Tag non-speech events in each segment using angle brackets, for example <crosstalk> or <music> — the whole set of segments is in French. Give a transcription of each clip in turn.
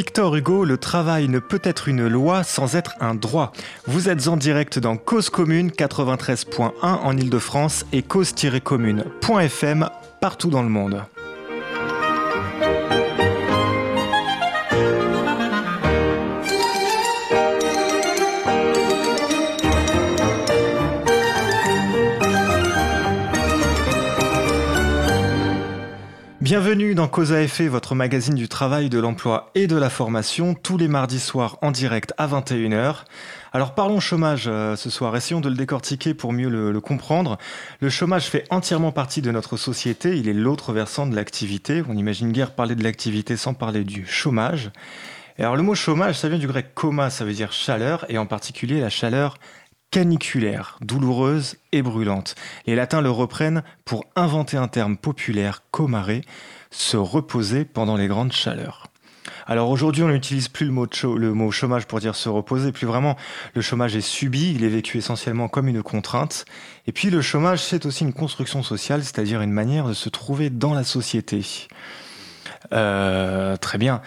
Victor Hugo, le travail ne peut être une loi sans être un droit. Vous êtes en direct dans Cause Commune 93.1 en Ile-de-France et cause-commune.fm partout dans le monde. Bienvenue dans Cause à effet, votre magazine du travail, de l'emploi et de la formation, tous les mardis soirs en direct à 21h. Alors parlons chômage euh, ce soir, essayons de le décortiquer pour mieux le, comprendre. Le chômage fait entièrement partie de notre société, il est l'autre versant de l'activité. On imagine guère parler de l'activité sans parler du chômage. alors le mot chômage, ça vient du grec coma, ça veut dire chaleur, et en particulier la chaleur caniculaire, douloureuse et brûlante. Les latins le reprennent pour inventer un terme populaire, comare, se reposer pendant les grandes chaleurs. Alors aujourd'hui, on n'utilise plus le mot, le mot, chômage pour dire se reposer, plus vraiment. Le chômage est subi, il est vécu essentiellement comme une contrainte. Et puis le chômage, c'est aussi une construction sociale, c'est-à-dire une manière de se trouver dans la société. Euh, très bien.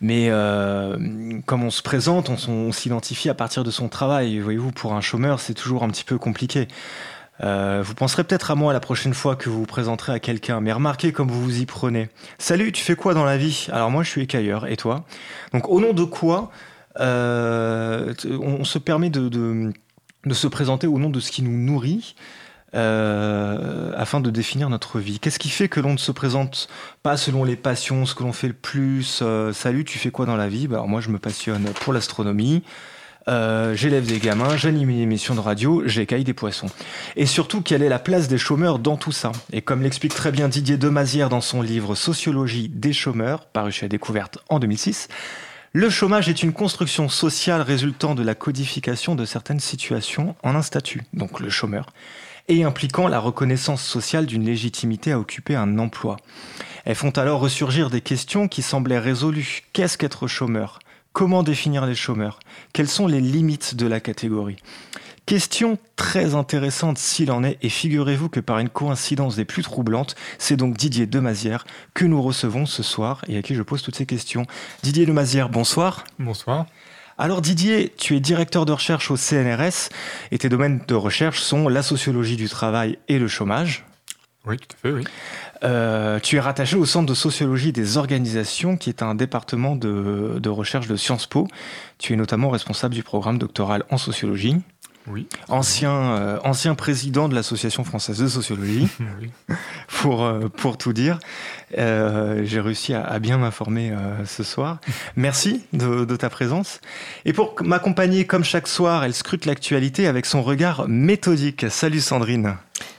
Mais euh, comme on se présente, on, s'identifie à partir de son travail. Voyez-vous, pour un chômeur, c'est toujours un petit peu compliqué. Euh, vous penserez peut-être à moi la prochaine fois que vous vous présenterez à quelqu'un, mais remarquez comme vous vous y prenez. Salut, tu fais quoi dans la vie? Alors moi, je suis écailleur, et toi? Donc au nom de quoi euh, on, se permet de, de se présenter au nom de ce qui nous nourrit? Euh, afin de définir notre vie. Qu'est-ce qui fait que l'on ne se présente pas selon les passions, ce que l'on fait le plus euh, Salut, tu fais quoi dans la vie? Bah, Moi, je me passionne pour l'astronomie. Euh, j'élève des gamins, j'anime une émission de radio, j'écaille des poissons. Et surtout, quelle est la place des chômeurs dans tout ça? Et comme l'explique très bien Didier Demazière dans son livre Sociologie des chômeurs, paru chez Découverte en 2006, le chômage est une construction sociale résultant de la codification de certaines situations en un statut, donc le chômeur, et impliquant la reconnaissance sociale d'une légitimité à occuper un emploi. Elles font alors ressurgir des questions qui semblaient résolues. Qu'est-ce qu'être chômeur? Comment définir les chômeurs? Quelles sont les limites de la catégorie? Question très intéressante s'il en est, et figurez-vous que par une coïncidence des plus troublantes, c'est donc Didier Demazière que nous recevons ce soir et à qui je pose toutes ces questions. Didier Demazière, bonsoir. Bonsoir. Alors Didier, tu es directeur de recherche au CNRS et tes domaines de recherche sont la sociologie du travail et le chômage. Oui, tout à fait, oui. Euh, tu es rattaché au Centre de sociologie des organisations, qui est un département de, de recherche de Sciences Po. Tu es notamment responsable du programme doctoral en sociologie. Oui. Ancien, euh, ancien président de l'Association française de sociologie, <laughs> pour, euh, pour tout dire. Euh, j'ai réussi à, bien m'informer ce soir. Merci de, de, ta présence. Et pour m'accompagner comme chaque soir, elle scrute l'actualité avec son regard méthodique. Salut Sandrine.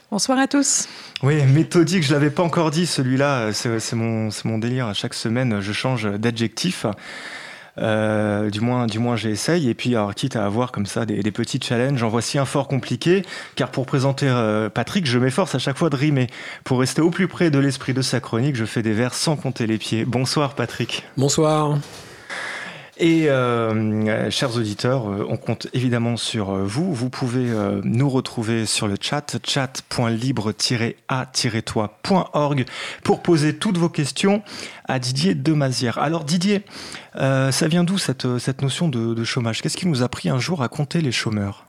Bonsoir à tous. Oui, méthodique, je l'avais pas encore dit, celui-là, c'est mon, mon délire. À chaque semaine, je change d'adjectif. Euh, du moins, du moins j'essaye. Et puis, alors, quitte à avoir comme ça des, petits challenges, en voici un fort compliqué. Car pour présenter euh, Patrick, je m'efforce à chaque fois de rimer. Pour rester au plus près de l'esprit de sa chronique, je fais des vers sans compter les pieds. Bonsoir, Patrick. Bonsoir. Et euh, chers auditeurs, euh, on compte évidemment sur euh, vous. Vous pouvez nous retrouver sur le chat, chat.libre-a-toi.org pour poser toutes vos questions à Didier Demazière. Alors Didier, ça vient d'où cette, cette notion de, chômage? Qu'est-ce qui nous a pris un jour à compter les chômeurs?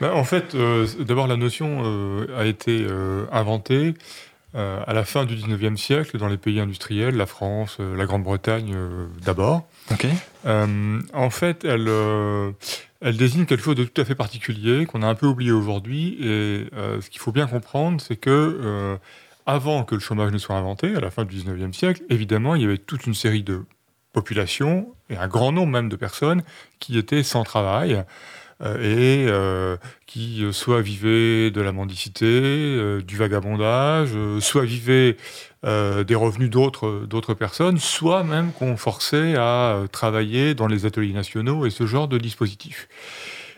Ben, En fait, d'abord la notion a été inventée à la fin du 19e siècle dans les pays industriels, la France, la Grande-Bretagne d'abord. Euh, en fait, elle, euh, elle désigne quelque chose de tout à fait particulier qu'on a un peu oublié aujourd'hui. Et euh, ce qu'il faut bien comprendre, c'est que avant que le chômage ne soit inventé, à la fin du 19e siècle, évidemment, il y avait toute une série de populations et un grand nombre même de personnes qui étaient sans travail. Et qui soit vivaient de la mendicité, du vagabondage, soit vivaient euh, des revenus d'autres personnes, soit même qu'on forçait à euh, travailler dans les ateliers nationaux et ce genre de dispositifs.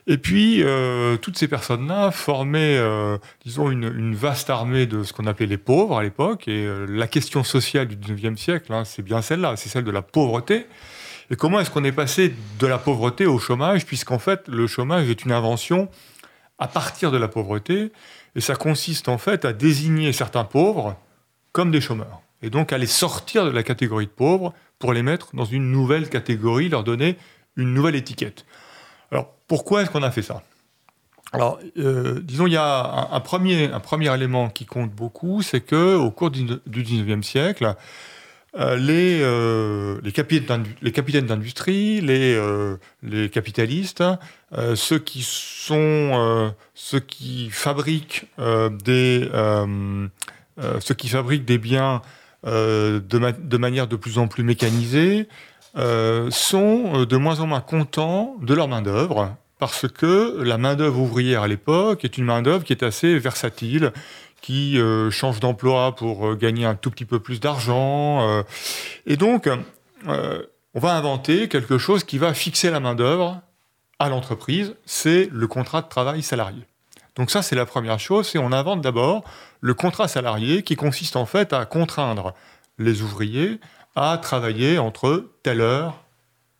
Et puis, euh, toutes ces personnes-là formaient, disons, une, vaste armée de ce qu'on appelait les pauvres à l'époque. Et la question sociale du 19e siècle, hein, c'est bien celle-là, c'est celle de la pauvreté. Et comment est-ce qu'on est passé de la pauvreté au chômage, puisqu'en fait, le chômage est une invention à partir de la pauvreté, et ça consiste en fait à désigner certains pauvres comme des chômeurs. Et donc à les sortir de la catégorie de pauvres pour les mettre dans une nouvelle catégorie, leur donner une nouvelle étiquette. Alors pourquoi est-ce qu'on a fait ça? Alors, euh, disons, il y a un, premier, élément qui compte beaucoup, c'est que au cours du, du 19e siècle, les, euh, les, capitaines d'industrie, les, les capitalistes, ceux qui sont ceux qui fabriquent des ceux qui fabriquent des biens de, de, manière de plus en plus mécanisée sont de moins en moins contents de leur main d'œuvre parce que la main-d'œuvre ouvrière à l'époque est une main-d'œuvre qui est assez versatile, qui euh, change d'emploi pour euh, gagner un tout petit peu plus d'argent. Euh. et donc, on va inventer quelque chose qui va fixer la main-d'œuvre à l'entreprise, c'est le contrat de travail salarié. Donc ça, c'est la première chose, c'est on invente d'abord le contrat salarié qui consiste en fait à contraindre les ouvriers à travailler entre telle heure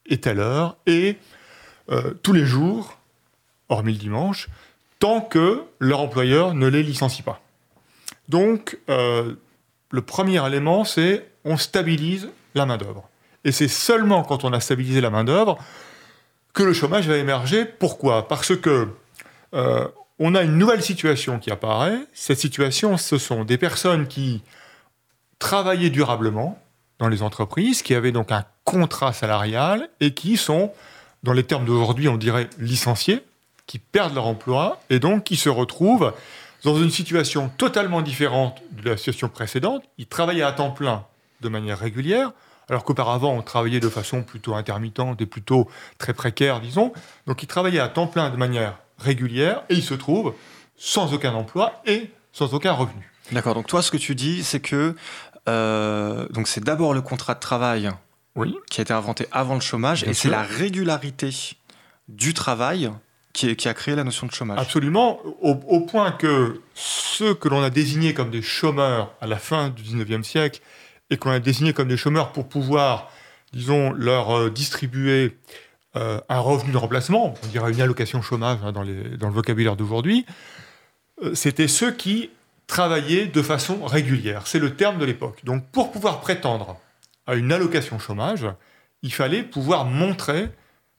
et telle heure et euh, tous les jours, hormis le dimanche, tant que leur employeur ne les licencie pas. Donc, euh, le premier élément, c'est on stabilise la main-d'œuvre. Et c'est seulement quand on a stabilisé la main-d'œuvre que le chômage va émerger. Pourquoi? Parce que euh, on a une nouvelle situation qui apparaît. Cette situation, ce sont des personnes qui travaillaient durablement dans les entreprises, qui avaient donc un contrat salarial et qui sont dans les termes d'aujourd'hui, on dirait licenciés, qui perdent leur emploi et donc qui se retrouvent dans une situation totalement différente de la situation précédente. Ils travaillaient à temps plein de manière régulière, alors qu'auparavant on travaillait de façon plutôt intermittente et plutôt très précaire, disons. Donc ils travaillaient à temps plein de manière régulière et ils se trouvent sans aucun emploi et sans aucun revenu. D'accord, donc toi ce que tu dis c'est que euh, donc c'est d'abord le contrat de travail qui a été inventé avant le chômage, et c'est la régularité du travail qui, a créé la notion de chômage. Absolument, au, point que ceux que l'on a désignés comme des chômeurs à la fin du 19e siècle, et qu'on a désignés comme des chômeurs pour pouvoir, disons, leur euh, distribuer euh, un revenu de remplacement, on dirait une allocation chômage hein, dans, le vocabulaire d'aujourd'hui, euh, c'était ceux qui travaillaient de façon régulière. C'est le terme de l'époque. Donc pour pouvoir prétendre à une allocation chômage, il fallait pouvoir montrer,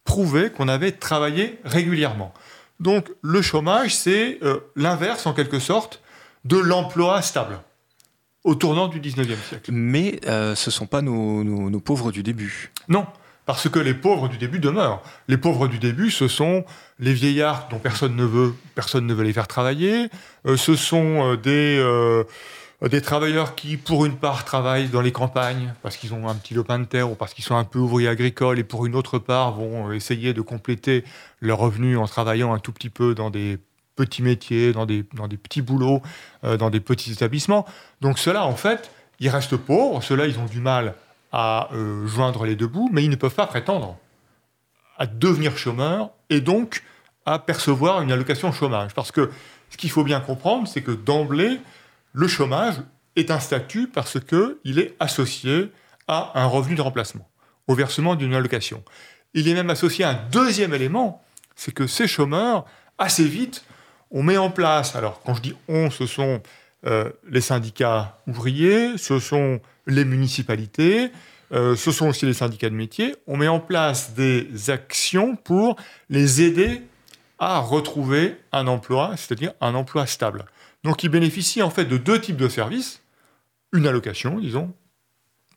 prouver qu'on avait travaillé régulièrement. Donc le chômage, c'est euh, l'inverse en quelque sorte de l'emploi stable au tournant du 19e siècle. Mais euh, ce ne sont pas nos, pauvres du début. Non, parce que les pauvres du début demeurent. Les pauvres du début, ce sont les vieillards dont personne ne veut, personne ne veut les faire travailler. Euh, ce sont des des travailleurs qui, pour une part, travaillent dans les campagnes parce qu'ils ont un petit lopin de terre ou parce qu'ils sont un peu ouvriers agricoles et pour une autre part vont euh, essayer de compléter leurs revenus en travaillant un tout petit peu dans des petits métiers, dans des, dans des petits boulots, euh, dans des petits établissements. Donc ceux-là, en fait, ils restent pauvres, ceux-là, ils ont du mal à joindre les deux bouts, mais ils ne peuvent pas prétendre à devenir chômeurs et donc à percevoir une allocation chômage. Parce que ce qu'il faut bien comprendre, c'est que d'emblée, le chômage est un statut parce qu'il est associé à un revenu de remplacement, au versement d'une allocation. Il est même associé à un deuxième élément, c'est que ces chômeurs, assez vite, on met en place, alors quand je dis on, ce sont euh, les syndicats ouvriers, ce sont les municipalités, euh, ce sont aussi les syndicats de métier, on met en place des actions pour les aider à retrouver un emploi, c'est-à-dire un emploi stable. Donc ils bénéficient en fait de deux types de services, une allocation, disons,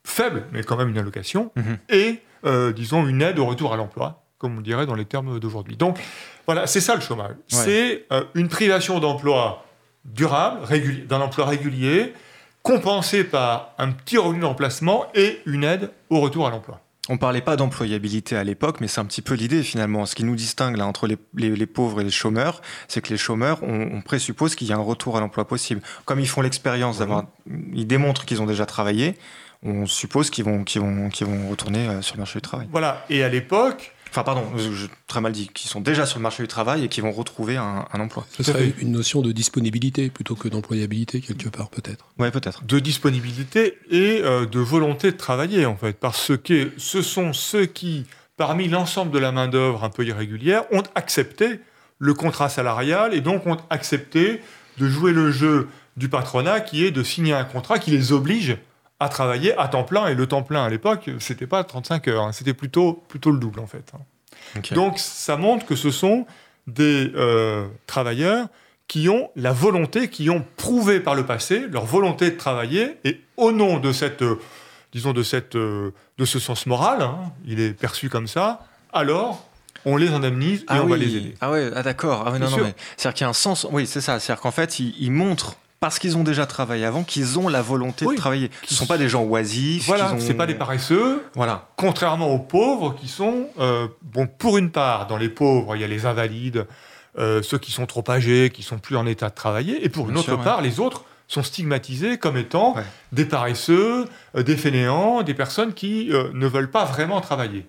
faible, mais quand même une allocation, mhm. et, euh, disons, une aide au retour à l'emploi, comme on dirait dans les termes d'aujourd'hui. Donc voilà, c'est ça le chômage. C'est euh, une privation d'emploi durable, d'un emploi régulier, compensé par un petit revenu de remplacement et une aide au retour à l'emploi. On parlait pas d'employabilité à l'époque, mais c'est un petit peu l'idée finalement. Ce qui nous distingue là entre les, pauvres et les chômeurs, c'est que les chômeurs, on, présuppose qu'il y a un retour à l'emploi possible. Comme ils font l'expérience d'avoir, ils démontrent qu'ils ont déjà travaillé, on suppose qu'ils vont, qu'ils vont, qu'ils vont retourner euh, sur le marché du travail. Voilà. Et à l'époque, Enfin, pardon, je, très mal dit, qui sont déjà sur le marché du travail et qui vont retrouver un, emploi. Ce serait une notion de disponibilité plutôt que d'employabilité, quelque part, peut-être. Oui, peut-être. De disponibilité et euh, de volonté de travailler, en fait. Parce que ce sont ceux qui, parmi l'ensemble de la main-d'œuvre un peu irrégulière, ont accepté le contrat salarial et donc ont accepté de jouer le jeu du patronat qui est de signer un contrat qui les oblige à travailler à temps plein. Et le temps plein à l'époque, c'était pas 35 heures, hein. c'était plutôt, plutôt le double en fait. Hein. Donc ça montre que ce sont des euh, travailleurs qui ont la volonté, qui ont prouvé par le passé leur volonté de travailler, et au nom de cette, euh, disons de cette, euh, de ce sens moral, hein, il est perçu comme ça. Alors, on les indemnise et ah on va les aider. Ah ouais, ah d'accord. Ah non, non, c'est-à-dire qu'il y a un sens. Oui, c'est ça. C'est-à-dire qu'en fait, ils montrent parce qu'ils ont déjà travaillé avant, qu'ils ont la volonté de travailler. Ce ne sont pas des gens oisifs. Voilà, ont... c'est pas des paresseux. Voilà. Contrairement aux pauvres qui sont, euh, bon, pour une part, dans les pauvres, il y a les invalides, euh, ceux qui sont trop âgés, qui sont plus en état de travailler, et pour une autre part, les autres sont stigmatisés comme étant des paresseux, euh, des fainéants, des personnes qui ne veulent pas vraiment travailler.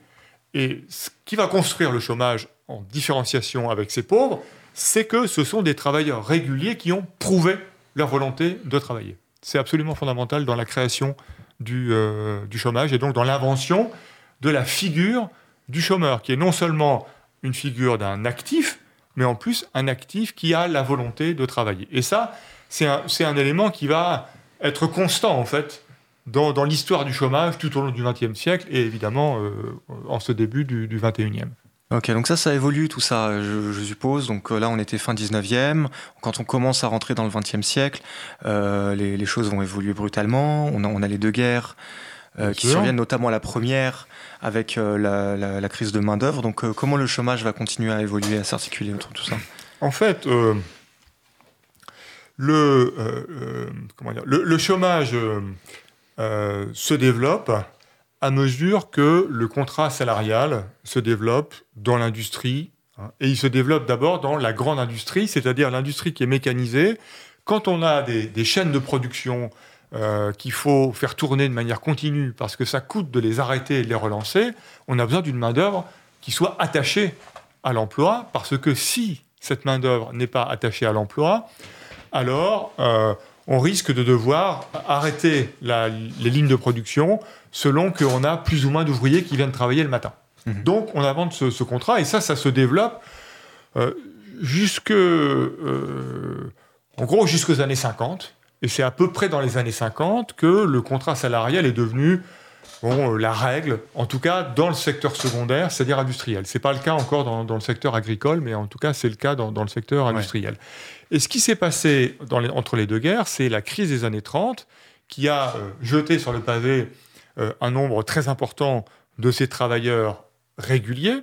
Et ce qui va construire le chômage en différenciation avec ces pauvres, c'est que ce sont des travailleurs réguliers qui ont prouvé leur volonté de travailler. C'est absolument fondamental dans la création du, euh, du chômage et donc dans l'invention de la figure du chômeur, qui est non seulement une figure d'un actif, mais en plus un actif qui a la volonté de travailler. Et ça, c'est un, élément qui va être constant, en fait, dans, dans l'histoire du chômage tout au long du XXe siècle et évidemment euh, en ce début du, du XXIe. Ok, donc ça, ça évolue tout ça, je, suppose. Donc euh, là, on était fin 19e. Quand on commence à rentrer dans le 20e siècle, euh, les, choses vont évoluer brutalement. On a, on a les deux guerres euh, qui surviennent, notamment la première avec la, crise de main-d'œuvre. Donc comment le chômage va continuer à évoluer, à s'articuler autour de tout ça? En fait, le, comment dire, le, chômage se développe à mesure que le contrat salarial se développe dans l'industrie. Hein, et il se développe d'abord dans la grande industrie, c'est-à-dire l'industrie qui est mécanisée. Quand on a des, chaînes de production euh, qu'il faut faire tourner de manière continue parce que ça coûte de les arrêter et de les relancer, on a besoin d'une main-d'œuvre qui soit attachée à l'emploi, parce que si cette main-d'œuvre n'est pas attachée à l'emploi, alors euh, on risque de devoir arrêter les lignes de production selon qu'on a plus ou moins d'ouvriers qui viennent travailler le matin. Mhm. Donc on invente ce, contrat et ça, ça se développe euh, jusque, euh, en gros, jusqu'aux années 50. Et c'est à peu près dans les années 50 que le contrat salarial est devenu bon, euh, la règle, en tout cas dans le secteur secondaire, c'est-à-dire industriel. Ce n'est pas le cas encore dans, le secteur agricole, mais en tout cas c'est le cas dans, le secteur industriel. Et ce qui s'est passé entre les deux guerres, c'est la crise des années 30 qui a euh, jeté sur le pavé euh, un nombre très important de ces travailleurs réguliers.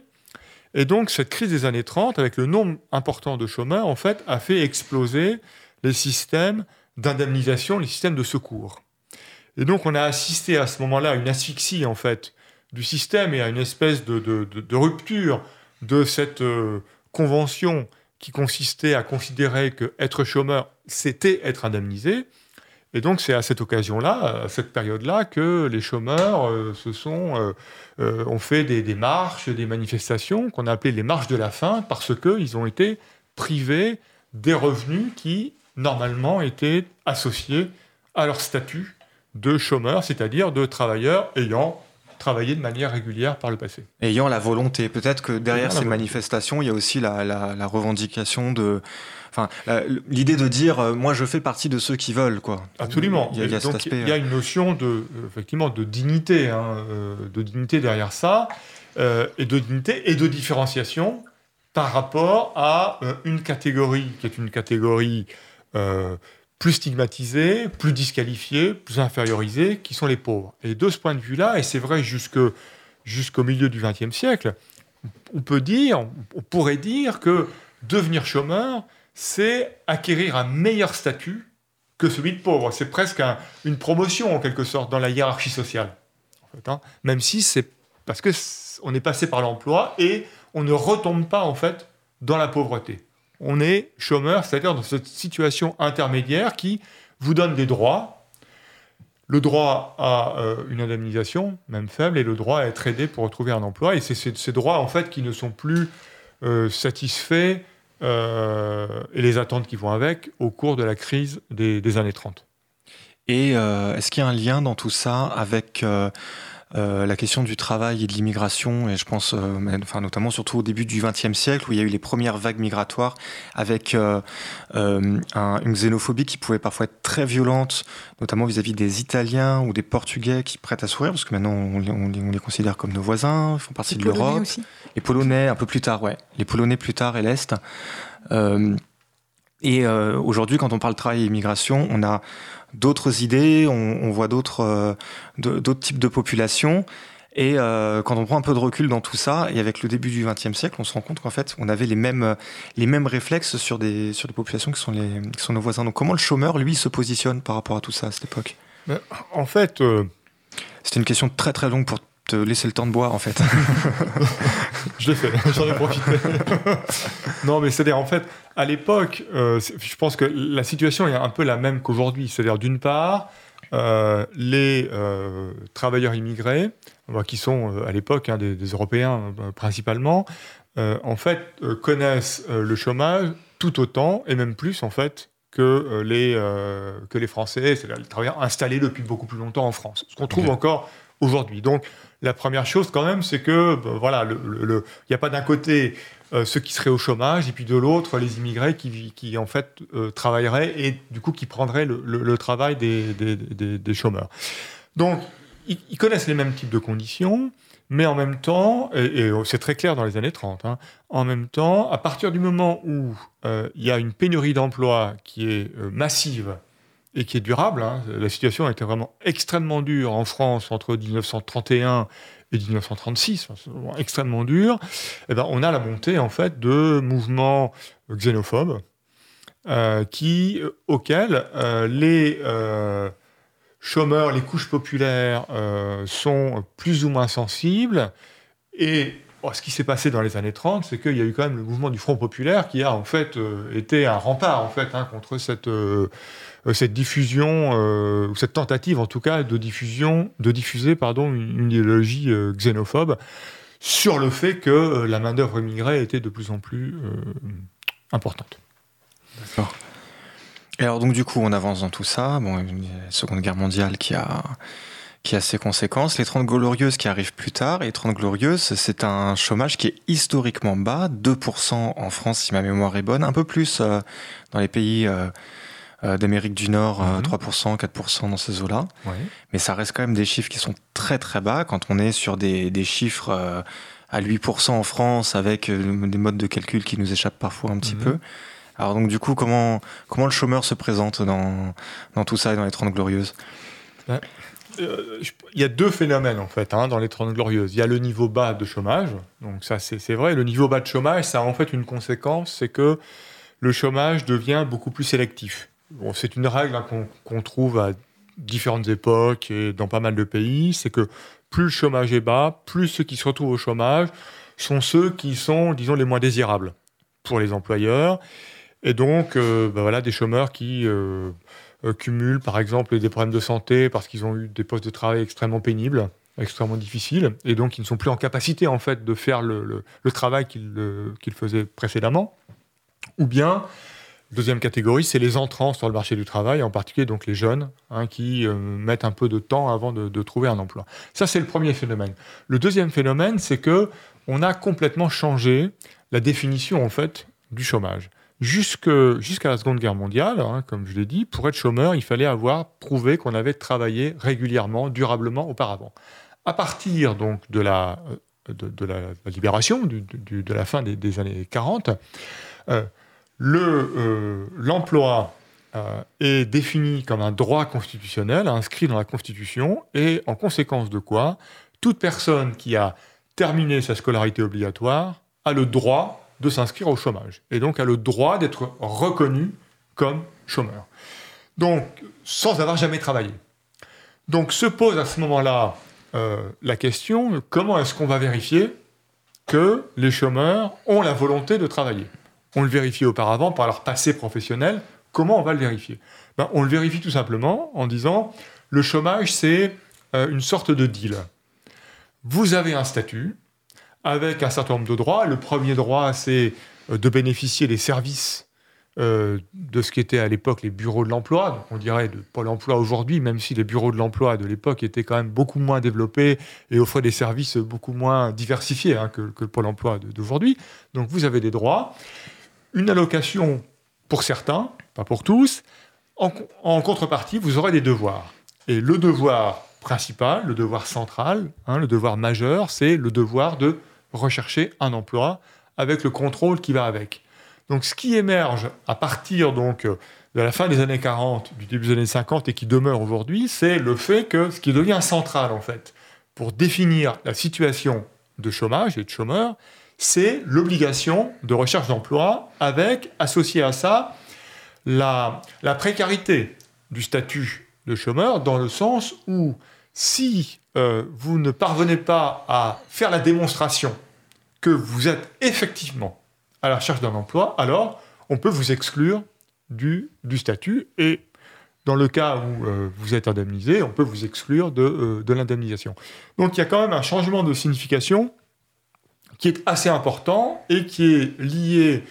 Et donc cette crise des années 30, avec le nombre important de chômeurs, en fait, a fait exploser les systèmes d'indemnisation, les systèmes de secours. Et donc on a assisté à ce moment-là à une asphyxie, en fait, du système et à une espèce de, rupture de cette euh, convention qui consistait à considérer que être chômeur, c'était être indemnisé. Et donc c'est à cette occasion-là, à cette période-là, que les chômeurs euh, se sont, euh, euh, ont fait des, marches, des manifestations qu'on a appelées les marches de la faim, parce qu'ils ont été privés des revenus qui, normalement, étaient associés à leur statut de chômeur, c'est-à-dire de travailleurs ayant travailler de manière régulière par le passé. Ayant la volonté, peut-être que derrière ces manifestations, il y a aussi la, revendication de, enfin, l'idée de dire, euh, moi, je fais partie de ceux qui veulent, quoi. Absolument. Il y a, donc, il y a une notion de, effectivement, de dignité, hein, euh, de dignité derrière ça, euh, et de dignité et de différenciation par rapport à une catégorie qui est une catégorie plus stigmatisés, plus disqualifiés, plus infériorisés, qui sont les pauvres. Et de ce point de vue-là, et c'est vrai jusqu'au milieu du XXe siècle, on peut dire, on pourrait dire que devenir chômeur, c'est acquérir un meilleur statut que celui de pauvre. C'est presque une promotion en quelque sorte dans la hiérarchie sociale. Hein. Même si c'est parce que on est passé par l'emploi et on ne retombe pas en fait dans la pauvreté on est chômeur, c'est-à-dire dans cette situation intermédiaire qui vous donne des droits, le droit à euh, une indemnisation, même faible, et le droit à être aidé pour retrouver un emploi. Et c'est ces droits, en fait, qui ne sont plus euh, satisfaits euh, et les attentes qui vont avec au cours de la crise des, des années 30. Et est-ce qu'il y a un lien dans tout ça avec euh, la question du travail et de l'immigration, et je pense, euh, enfin, notamment surtout au début du XXe siècle, où il y a eu les premières vagues migratoires, avec euh, une xénophobie qui pouvait parfois être très violente, notamment vis-à-vis des Italiens ou des Portugais qui prêtent à sourire, parce que maintenant on, les considère comme nos voisins, ils font partie de l'Europe. Les Polonais un peu plus tard, ouais. Les Polonais plus tard et l'Est. Et aujourd'hui, quand on parle travail et immigration, on a d'autres idées, on, voit d'autres euh, d'autres types de populations. Et euh, quand on prend un peu de recul dans tout ça, et avec le début du XXe siècle, on se rend compte qu'en fait, on avait les mêmes, les mêmes réflexes sur des, sur des populations qui sont, les, qui sont nos voisins. Donc comment le chômeur, lui, se positionne par rapport à tout ça à cette époque? En fait... Euh, C'était une question très très longue pour te laisser le temps de boire, en fait. <laughs> je l'ai fait, j'en ai profité. <laughs> non, mais c'est-à-dire, en fait, à l'époque, euh, je pense que la situation est un peu la même qu'aujourd'hui. C'est-à-dire, d'une part, euh, les euh, travailleurs immigrés, qui sont à l'époque hein, des, Européens principalement, en fait, connaissent le chômage tout autant, et même plus, en fait, que, les, que les Français, c'est-à-dire les travailleurs installés depuis beaucoup plus longtemps en France. Ce qu'on trouve encore aujourd'hui. Donc, la première chose, quand même, c'est que, ben, voilà, il n'y a pas d'un côté ceux qui seraient au chômage et puis de l'autre les immigrés qui, en fait euh, travailleraient et du coup qui prendraient le, travail des, des, chômeurs. Donc, ils, connaissent les mêmes types de conditions. Mais en même temps, et, c'est très clair dans les années 30, hein, en même temps, à partir du moment où euh, il y a une pénurie d'emplois qui est massive et qui est durable. Hein. La situation a été vraiment extrêmement dure en France entre 1931 et 1936, extrêmement dure. Et eh ben, on a la montée en fait de mouvements xénophobes euh, qui, euh, auxquels euh, les chômeurs, les couches populaires sont plus ou moins sensibles et ce qui s'est passé dans les années 30, c'est qu'il y a eu quand même le mouvement du Front populaire qui a en fait été un rempart en fait hein, contre cette cette diffusion, euh, ou cette tentative en tout cas de diffusion, de diffuser pardon, une, idéologie euh, xénophobe sur le fait que la main-d'œuvre immigrée était de plus en plus importante. D'accord. Et alors donc du coup on avance dans tout ça, bon, une Seconde Guerre mondiale qui a qui a ses conséquences. Les 30 glorieuses qui arrivent plus tard, et les 30 glorieuses, c'est un chômage qui est historiquement bas, 2% en France si ma mémoire est bonne, un peu plus dans les pays euh, d'Amérique du Nord, 3%, euh, 4% mhm. dans ces eaux-là. Mais ça reste quand même des chiffres qui sont très très bas quand on est sur des, des chiffres euh, à 8% en France avec des modes de calcul qui nous échappent parfois un petit mhm. peu. Alors donc du coup, comment, comment le chômeur se présente dans, dans tout ça et dans les 30 glorieuses? Il y a deux phénomènes en fait hein, dans les 30 glorieuses. Il y a le niveau bas de chômage, donc ça c'est vrai. Le niveau bas de chômage, ça a en fait une conséquence, c'est que le chômage devient beaucoup plus sélectif c'est une règle hein, qu'on trouve à différentes époques et dans pas mal de pays, c'est que plus le chômage est bas, plus ceux qui se retrouvent au chômage sont ceux qui sont, disons, les moins désirables pour les employeurs. Et donc, euh, bah voilà, des chômeurs qui euh, euh, cumulent, par exemple, des problèmes de santé parce qu'ils ont eu des postes de travail extrêmement pénibles, extrêmement difficiles, et donc ils ne sont plus en capacité, en fait, de faire le, travail qu'ils faisaient précédemment. Ou bien Deuxième catégorie, c'est les entrants sur le marché du travail, en particulier donc les jeunes, hein, qui euh, mettent un peu de temps avant de, trouver un emploi. Ça, c'est le premier phénomène. Le deuxième phénomène, c'est que on a complètement changé la définition en fait du chômage. Jusqu'à la Seconde Guerre mondiale, hein, comme je l'ai dit, pour être chômeur, il fallait avoir prouvé qu'on avait travaillé régulièrement, durablement auparavant. À partir donc de la, euh, de, la, libération, de la fin des, années 40, euh, l'emploi euh, est défini comme un droit constitutionnel inscrit dans la Constitution et en conséquence de quoi toute personne qui a terminé sa scolarité obligatoire a le droit de s'inscrire au chômage et donc a le droit d'être reconnu comme chômeur. Donc, sans avoir jamais travaillé. Donc se pose à ce moment-là euh, la question comment est-ce qu'on va vérifier que les chômeurs ont la volonté de travailler? On le vérifiait auparavant par leur passé professionnel. Comment on va le vérifier? Ben, On le vérifie tout simplement en disant le chômage, c'est euh, une sorte de deal. Vous avez un statut avec un certain nombre de droits. Le premier droit, c'est euh, de bénéficier des services euh, de ce qu'étaient à l'époque les bureaux de l'emploi, on dirait de Pôle emploi aujourd'hui, même si les bureaux de l'emploi de l'époque étaient quand même beaucoup moins développés et offraient des services beaucoup moins diversifiés hein, que, le Pôle emploi d'aujourd'hui. Donc vous avez des droits, une allocation pour certains, pas pour tous. En, contrepartie, vous aurez des devoirs. Et le devoir principal, le devoir central, hein, le devoir majeur, c'est le devoir de rechercher un emploi avec le contrôle qui va avec. Donc ce qui émerge à partir donc de la fin des années 40, du début des années 50 et qui demeure aujourd'hui, c'est le fait que ce qui devient central en fait pour définir la situation de chômage et de chômeurs, c'est l'obligation de recherche d'emploi avec associé à ça la, précarité du statut de chômeur dans le sens où si euh, vous ne parvenez pas à faire la démonstration que vous êtes effectivement à la recherche d'un emploi, alors on peut vous exclure du, statut et dans le cas où euh, vous êtes indemnisé, on peut vous exclure euh, de l'indemnisation. Donc il y a quand même un changement de signification qui est assez important et qui est lié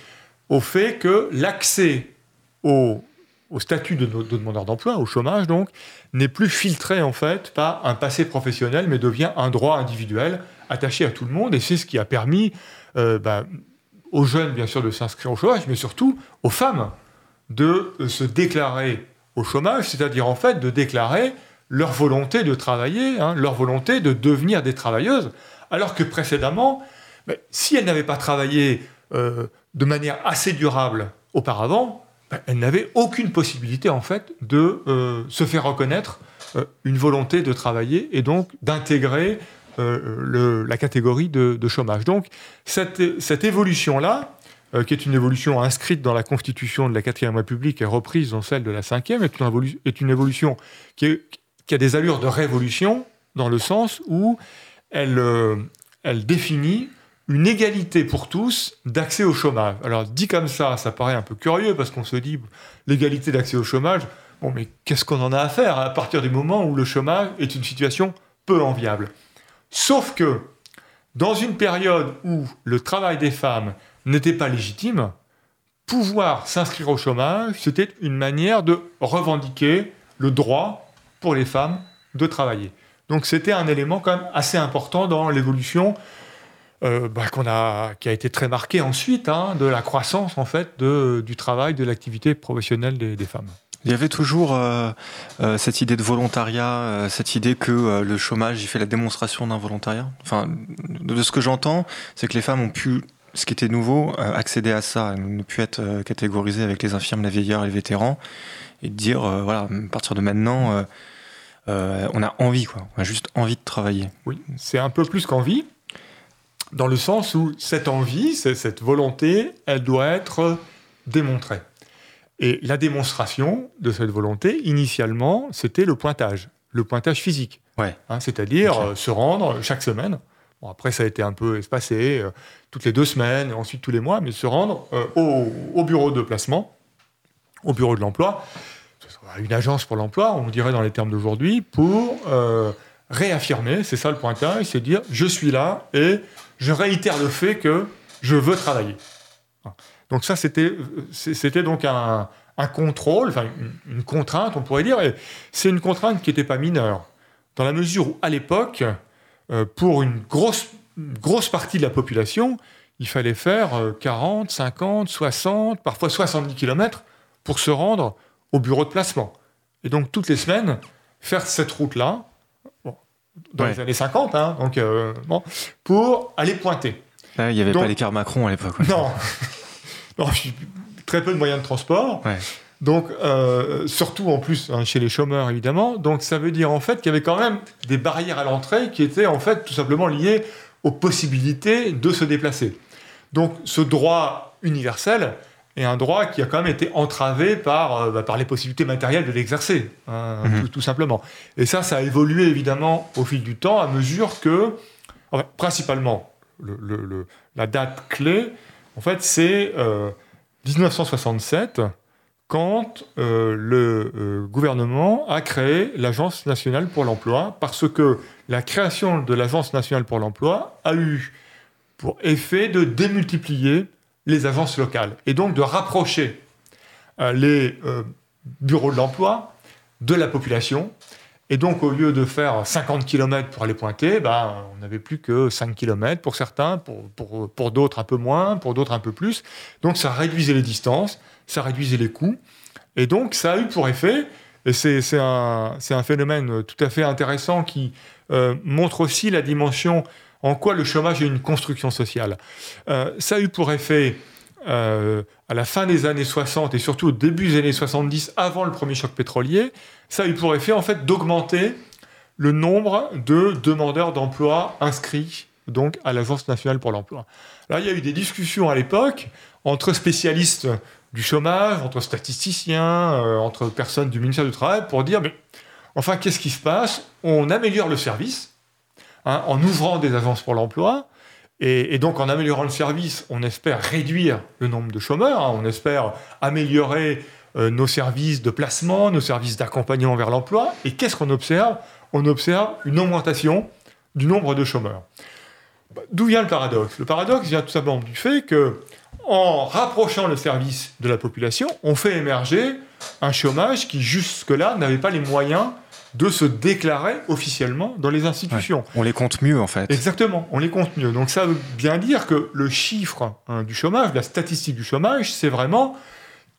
au fait que l'accès au, statut de, de demandeur d'emploi, au chômage donc, n'est plus filtré en fait par un passé professionnel, mais devient un droit individuel attaché à tout le monde. Et c'est ce qui a permis euh, bah, aux jeunes, bien sûr, de s'inscrire au chômage, mais surtout aux femmes de se déclarer au chômage, c'est-à-dire en fait de déclarer leur volonté de travailler, hein, leur volonté de devenir des travailleuses, alors que précédemment, si elles n'avaient pas travaillé euh, de manière assez durable auparavant, ben, elles n'avaient aucune possibilité en fait de euh, se faire reconnaître euh, une volonté de travailler et donc d'intégrer la catégorie de, chômage. Donc cette, évolution-là, qui est une évolution inscrite dans la Constitution de la 4 République et reprise dans celle de la 5 est une, évolution qui, a des allures de révolution dans le sens où elle, elle définit une égalité pour tous d'accès au chômage. Alors dit comme ça, ça paraît un peu curieux parce qu'on se dit l'égalité d'accès au chômage, bon mais qu'est-ce qu'on en a à faire à partir du moment où le chômage est une situation peu enviable Sauf que, dans une période où le travail des femmes n'était pas légitime, pouvoir s'inscrire au chômage, c'était une manière de revendiquer le droit pour les femmes de travailler. Donc c'était un élément quand même assez important dans l'évolution euh, bah, a, qui a été très marquée ensuite hein, de la croissance en fait du travail, de l'activité professionnelle des femmes. Il y avait toujours euh, euh, cette idée de volontariat, euh, cette idée que le chômage, il fait la démonstration d'un volontariat. Enfin, de ce que j'entends, c'est que les femmes ont pu, ce qui était nouveau, accéder à ça, ne plus être catégorisées avec les infirmes, les vieillards, les vétérans, et de dire, voilà, à partir de maintenant, on a envie, quoi. On a juste envie de travailler. Oui, c'est un peu plus qu'envie, dans le sens où cette envie, cette volonté, elle doit être démontrée. Et la démonstration de cette volonté, initialement, c'était le pointage, le pointage physique. Ouais. Hein, c'est-à-dire euh, se rendre chaque semaine. Bon, après, ça a été un peu espacé, euh, toutes les deux semaines, et ensuite tous les mois, mais se rendre euh, au, bureau de placement, au bureau de l'emploi, une agence pour l'emploi, on dirait dans les termes d'aujourd'hui, pour réaffirmer, c'est ça le pointage, c'est dire je suis là et je réitère le fait que je veux travailler. Donc ça, c'était, donc un, contrôle, enfin une, contrainte, on pourrait dire. Et c'est une contrainte qui n'était pas mineure, dans la mesure où, à l'époque, euh, pour une grosse, grosse partie de la population, il fallait faire 40, 50, 60, parfois 70 km pour se rendre au bureau de placement. Et donc, toutes les semaines, faire cette route-là, dans les années 50, hein, donc, euh, bon, pour aller pointer. il n'y avait pas l'écart Macron à l'époque. Non, <laughs> très peu de moyens de transport. Donc, euh, surtout en plus hein, chez les chômeurs, évidemment. Donc, ça veut dire en fait qu'il y avait quand même des barrières à l'entrée qui étaient en fait tout simplement liées aux possibilités de se déplacer. Donc, ce droit universel est un droit qui a quand même été entravé par, euh, bah, par les possibilités matérielles de l'exercer, hein, mhm. tout, simplement. Et ça, ça a évolué évidemment au fil du temps à mesure que, principalement, le, la date clé, en fait, c'est 1967 euh, quand euh, le euh, gouvernement a créé l'Agence nationale pour l'emploi, parce que la création de l'Agence nationale pour l'emploi a eu pour effet de démultiplier les agences locales, et donc de rapprocher les bureaux de l'emploi de la population. Et donc, au lieu de faire 50 km pour aller pointer, ben, on n'avait plus que 5 km pour certains, pour, pour, pour d'autres un peu moins, pour d'autres un peu plus. Donc, ça réduisait les distances, ça réduisait les coûts. Et donc, ça a eu pour effet, et c'est un, un, phénomène tout à fait intéressant qui euh, montre aussi la dimension en quoi le chômage est une construction sociale. Euh, ça a eu pour effet, euh, à la fin des années 60 et surtout au début des années 70, avant le premier choc pétrolier, ça a eu pour effet en fait d'augmenter le nombre de demandeurs d'emploi inscrits donc à l'Agence nationale pour l'emploi. Là, il y a eu des discussions à l'époque entre spécialistes du chômage, entre statisticiens, euh, entre personnes du ministère du Travail, pour dire, mais enfin, qu'est-ce qui se passe? On améliore le service hein, en ouvrant des agences pour l'emploi, et, donc en améliorant le service, on espère réduire le nombre de chômeurs, hein, on espère améliorer euh, nos services de placement, nos services d'accompagnement vers l'emploi, et qu'est-ce qu'on observe? On observe une augmentation du nombre de chômeurs. D'où vient le paradoxe? Le paradoxe vient tout simplement du fait que en rapprochant le service de la population, on fait émerger un chômage qui jusque-là n'avait pas les moyens de se déclarer officiellement dans les institutions. on les compte mieux en fait. Exactement, on les compte mieux. Donc ça veut bien dire que le chiffre hein, du chômage, la statistique du chômage, c'est vraiment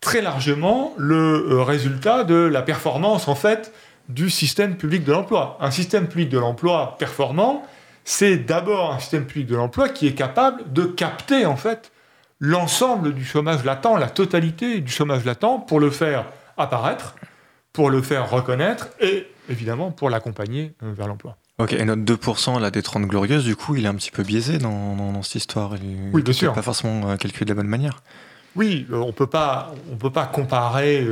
très largement le euh, résultat de la performance en fait du système public de l'emploi. Un système public de l'emploi performant, c'est d'abord un système public de l'emploi qui est capable de capter en fait l'ensemble du chômage latent, la totalité du chômage latent, pour le faire apparaître, pour le faire reconnaître et évidemment pour l'accompagner euh, vers l'emploi. Ok, et notre 2% là, des 30 glorieuses, du coup, il est un petit peu biaisé dans, cette histoire. oui, bien sûr. pas forcément euh, calculé de la bonne manière. Oui, euh, on ne peut pas comparer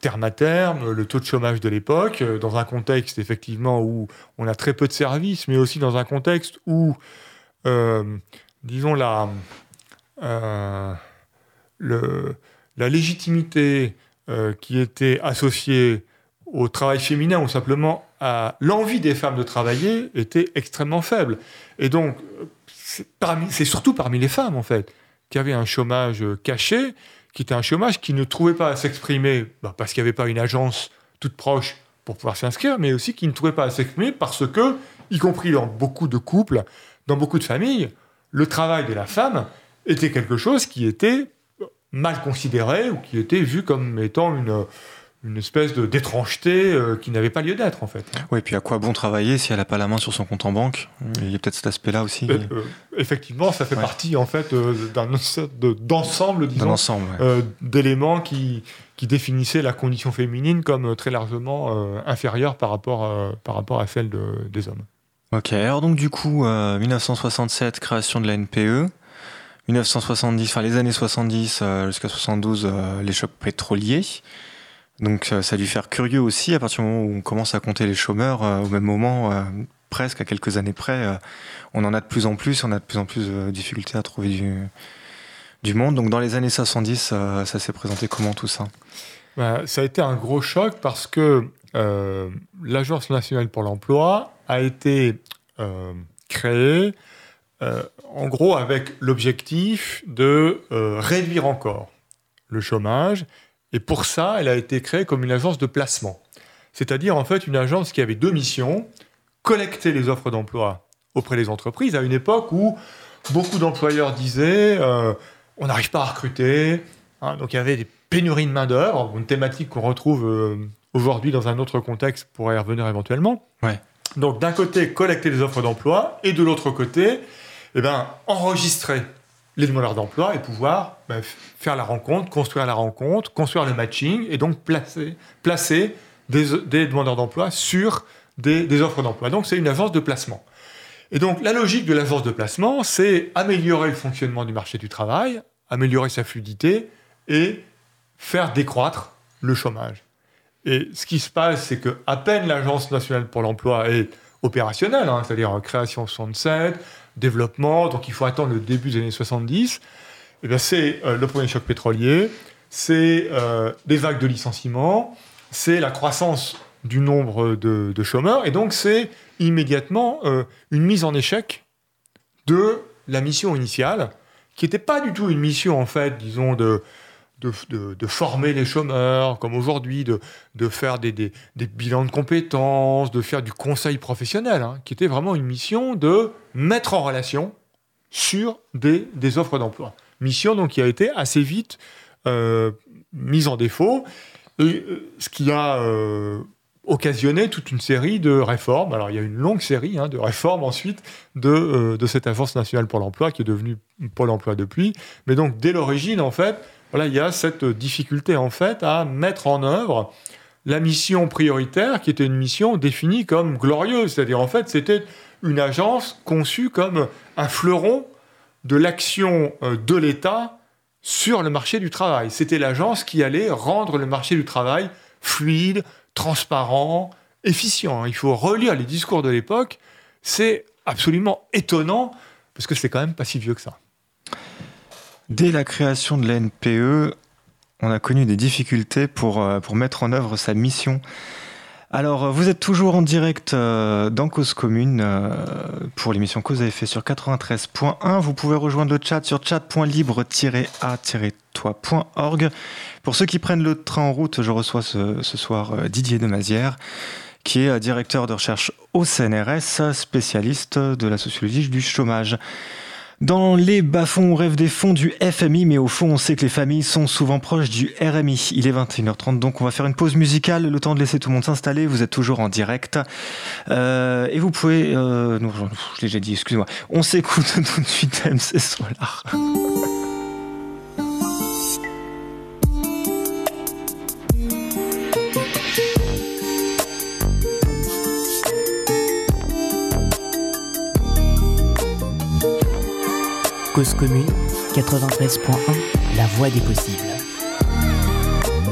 terme à terme le taux de chômage de l'époque, dans un contexte effectivement où on a très peu de services, mais aussi dans un contexte où, disons, la, le, la légitimité qui était associée au travail féminin ou simplement à l'envie des femmes de travailler était extrêmement faible. Et donc, c'est surtout parmi les femmes, en fait, qui avaient un chômage caché, qui était un chômage qui ne trouvait pas à s'exprimer, bah, parce qu'il n'y avait pas une agence toute proche pour pouvoir s'inscrire, mais aussi qui ne trouvait pas à s'exprimer parce que, y compris dans beaucoup de couples, dans beaucoup de familles, le travail de la femme était quelque chose qui était mal considéré ou qui était vu comme étant une, une espèce d'étrangeté euh, qui n'avait pas lieu d'être en fait. Oui, et puis à quoi bon travailler si elle n'a pas la main sur son compte en banque? Il y a peut-être cet aspect-là aussi. Euh, euh, effectivement, ça fait partie en fait d'un d'ensemble, disons, d'éléments qui, qui définissaient la condition féminine comme très largement inférieure par rapport, par rapport à celle de, des hommes. Ok, alors donc du coup, 1967, création de la NPE. 1970, enfin les années 70 euh, jusqu'à 72, euh, les chocs pétroliers. Donc euh, ça a dû faire curieux aussi à partir du moment où on commence à compter les chômeurs. au même moment, presque à quelques années près, on en a de plus en plus, on a de plus en plus de difficultés à trouver du, du monde. Donc dans les années 70, ça s'est présenté comment tout ça? Bah, Ça a été un gros choc parce que l'Agence nationale pour l'emploi a été créée euh, en gros avec l'objectif de euh, réduire encore le chômage. Et pour ça, elle a été créée comme une agence de placement. C'est-à-dire en fait une agence qui avait deux missions, collecter les offres d'emploi auprès des entreprises à une époque où beaucoup d'employeurs disaient euh, on n'arrive pas à recruter. Hein, donc il y avait des pénuries de main-d'œuvre, une thématique qu'on retrouve aujourd'hui dans un autre contexte pour y revenir éventuellement. Ouais. Donc d'un côté, collecter les offres d'emploi et de l'autre côté, eh ben, enregistrer les demandeurs d'emploi et pouvoir ben, faire la rencontre, construire la rencontre, construire le matching et donc placer, placer des, demandeurs d'emploi sur des, offres d'emploi. Donc c'est une agence de placement. Et donc la logique de l'agence de placement, c'est améliorer le fonctionnement du marché du travail, améliorer sa fluidité et faire décroître le chômage. Et ce qui se passe, c'est que à peine l'agence nationale pour l'emploi est opérationnelle, hein, c'est-à-dire création 67, développement, donc il faut attendre le début des années 70, eh c'est euh, le premier choc pétrolier, c'est euh, des vagues de licenciements, c'est la croissance du nombre de, chômeurs, et donc c'est immédiatement euh, une mise en échec de la mission initiale, qui n'était pas du tout une mission, en fait, disons, de, de, former les chômeurs, comme aujourd'hui, de, de faire des, des, bilans de compétences, de faire du conseil professionnel, hein, qui était vraiment une mission de mettre en relation sur des, des offres d'emploi. Mission donc qui a été assez vite euh, mise en défaut, et, euh, ce qui a euh, occasionné toute une série de réformes. Alors il y a une longue série hein, de réformes ensuite de, de cette Agence nationale pour l'emploi qui est devenue Pôle emploi depuis. Mais donc dès l'origine, en fait, voilà, il y a cette difficulté en fait à mettre en œuvre la mission prioritaire qui était une mission définie comme glorieuse. C'est-à-dire en fait c'était une agence conçue comme un fleuron de l'action euh, de l'État sur le marché du travail. C'était l'agence qui allait rendre le marché du travail fluide, transparent, efficient. Il faut relire les discours de l'époque. C'est absolument étonnant parce que c'est quand même pas si vieux que ça. Dès la création de la NPE, on a connu des difficultés pour, euh, pour mettre en œuvre sa mission. Alors, euh, vous êtes toujours en direct euh, dans Cause Commune pour l'émission Cause à effet sur 93.1. Vous pouvez rejoindre le chat sur chat.libre-a-toi.org. Pour ceux qui prennent le train en route, je reçois ce, ce soir Didier Demazière, qui est directeur de recherche au CNRS, spécialiste de la sociologie du chômage. Dans les bas-fonds, on rêve des fonds du FMI, mais au fond, on sait que les familles sont souvent proches du RMI. Il est 21h30, donc on va faire une pause musicale, le temps de laisser tout le monde s'installer. Vous êtes toujours en direct. Euh, et vous pouvez... Euh, non, je l'ai déjà dit, excusez-moi. On s'écoute <laughs> tout de suite MC Solar. Cause commune 93.1, la voix des possibles.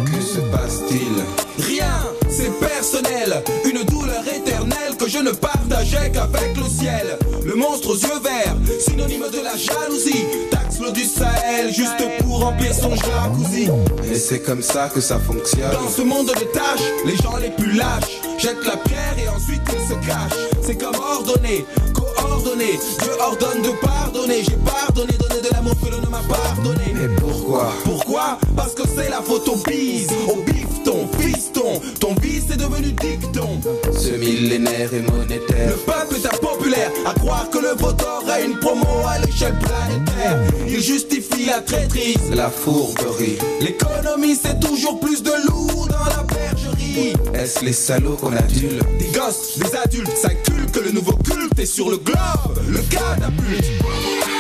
Que se passe-t-il? Rien, c'est personnel, une douleur éternelle que je ne partageais qu'avec le ciel. Le monstre aux yeux verts, synonyme de la jalousie, taxe l'eau du Sahel juste pour remplir son jacuzzi. Et c'est comme ça que ça fonctionne. Dans ce monde de tâches, les gens les plus lâches jettent la pierre et ensuite ils se cachent. C'est comme ordonné, coordonné, Dieu ordonne de pardonner. J'ai pardonné, donné de l'amour que l'on ne m'a pardonné. Mais pourquoi? Pourquoi? Parce que c'est la photo bise au bifton, fiston. Ton vice est devenu dicton. Ce millénaire est monétaire. Le peuple est impopulaire à croire que le vote aura une promo à l'échelle planétaire. Il justifie la traîtrise, la fourberie. L'économie, c'est toujours plus de loup dans la Est-ce les salauds qu'on adule? Des gosses, des adultes, ça que le nouveau culte est sur le globe, le catapulte.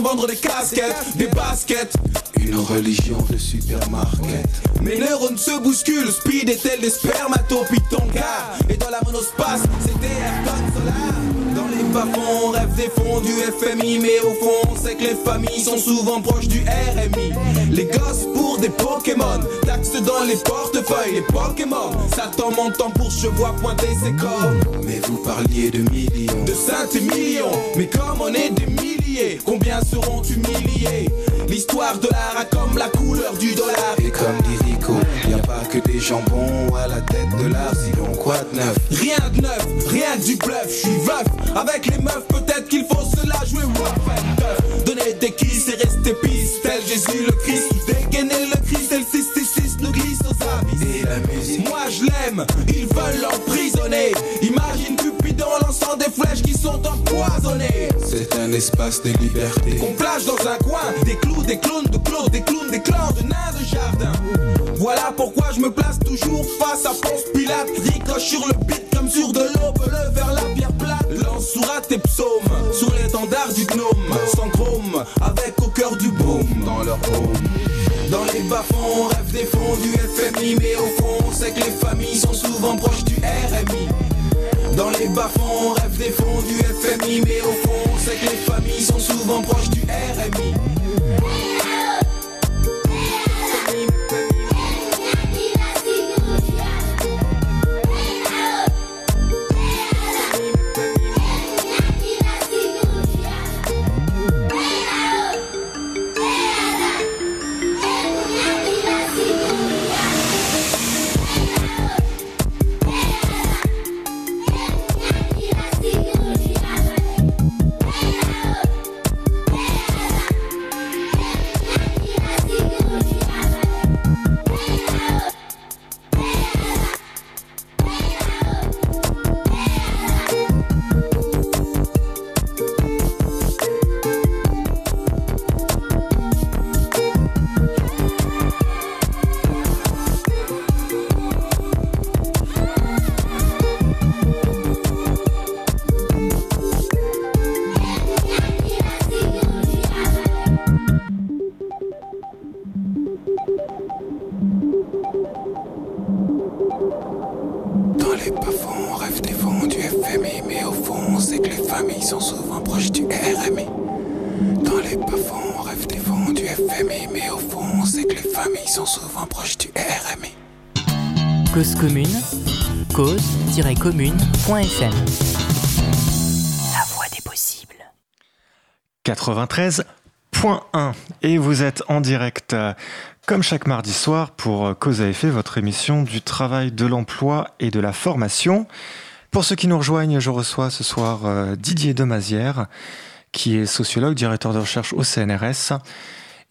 Vendre des casquettes, des baskets. Une religion de supermarket. Mes neurones se bousculent, speed est tel des spermatopitongas. Et dans la monospace, c'était Ayrton Solar. Dans les bas-fonds, on rêve des fonds du FMI. Mais au fond, on sait que les familles sont souvent proches du RMI. Les gosses pour des Pokémon, taxes dans les portefeuilles, les Pokémon. Satan montant pour je vois pointer ses cornes. Mais vous parliez de millions, de centaines millions. Mais comme on est des combien seront humiliés? L'histoire de l'art a comme la couleur du dollar. Et comme dit Rico, y a pas que des jambons à la tête de l'art, sinon quoi de neuf. Rien de neuf, rien que du bluff, je suis veuf. Avec les meufs, peut-être qu'il faut se la jouer. Rough and Donner des kisses et rester pisse, tel Jésus le Christ. Dégainer le Christ, et le 666 nous glisse aux abysses. Et la musique. Moi je l'aime, Des flèches qui sont empoisonnées. C'est un espace de liberté. On plage dans un coin des clous, des clones de clos, des clowns, des clans de nains de jardin. Voilà pourquoi je me place toujours face à Ponce Pilate. Ricoche sur le beat comme sur de l'aube, le vers la pierre plate. Lance sourate et psaume sur l'étendard du gnome. Sans chrome, avec au cœur du boom dans leur home. Dans les bas-fonds, on rêve des fonds du FMI, mais au fond, on sait que les familles sont souvent proches du RMI. Dans les bas-fonds, on rêve des fonds du FMI, mais au fond, on sait que les familles sont souvent proches du RMI. cause-commune.fm. La voix des possibles. 93.1 et vous êtes en direct euh, comme chaque mardi soir pour euh, Cause à effet, votre émission du travail, de l'emploi et de la formation. Pour ceux qui nous rejoignent, je reçois ce soir euh, Didier Demazière, qui est sociologue, directeur de recherche au CNRS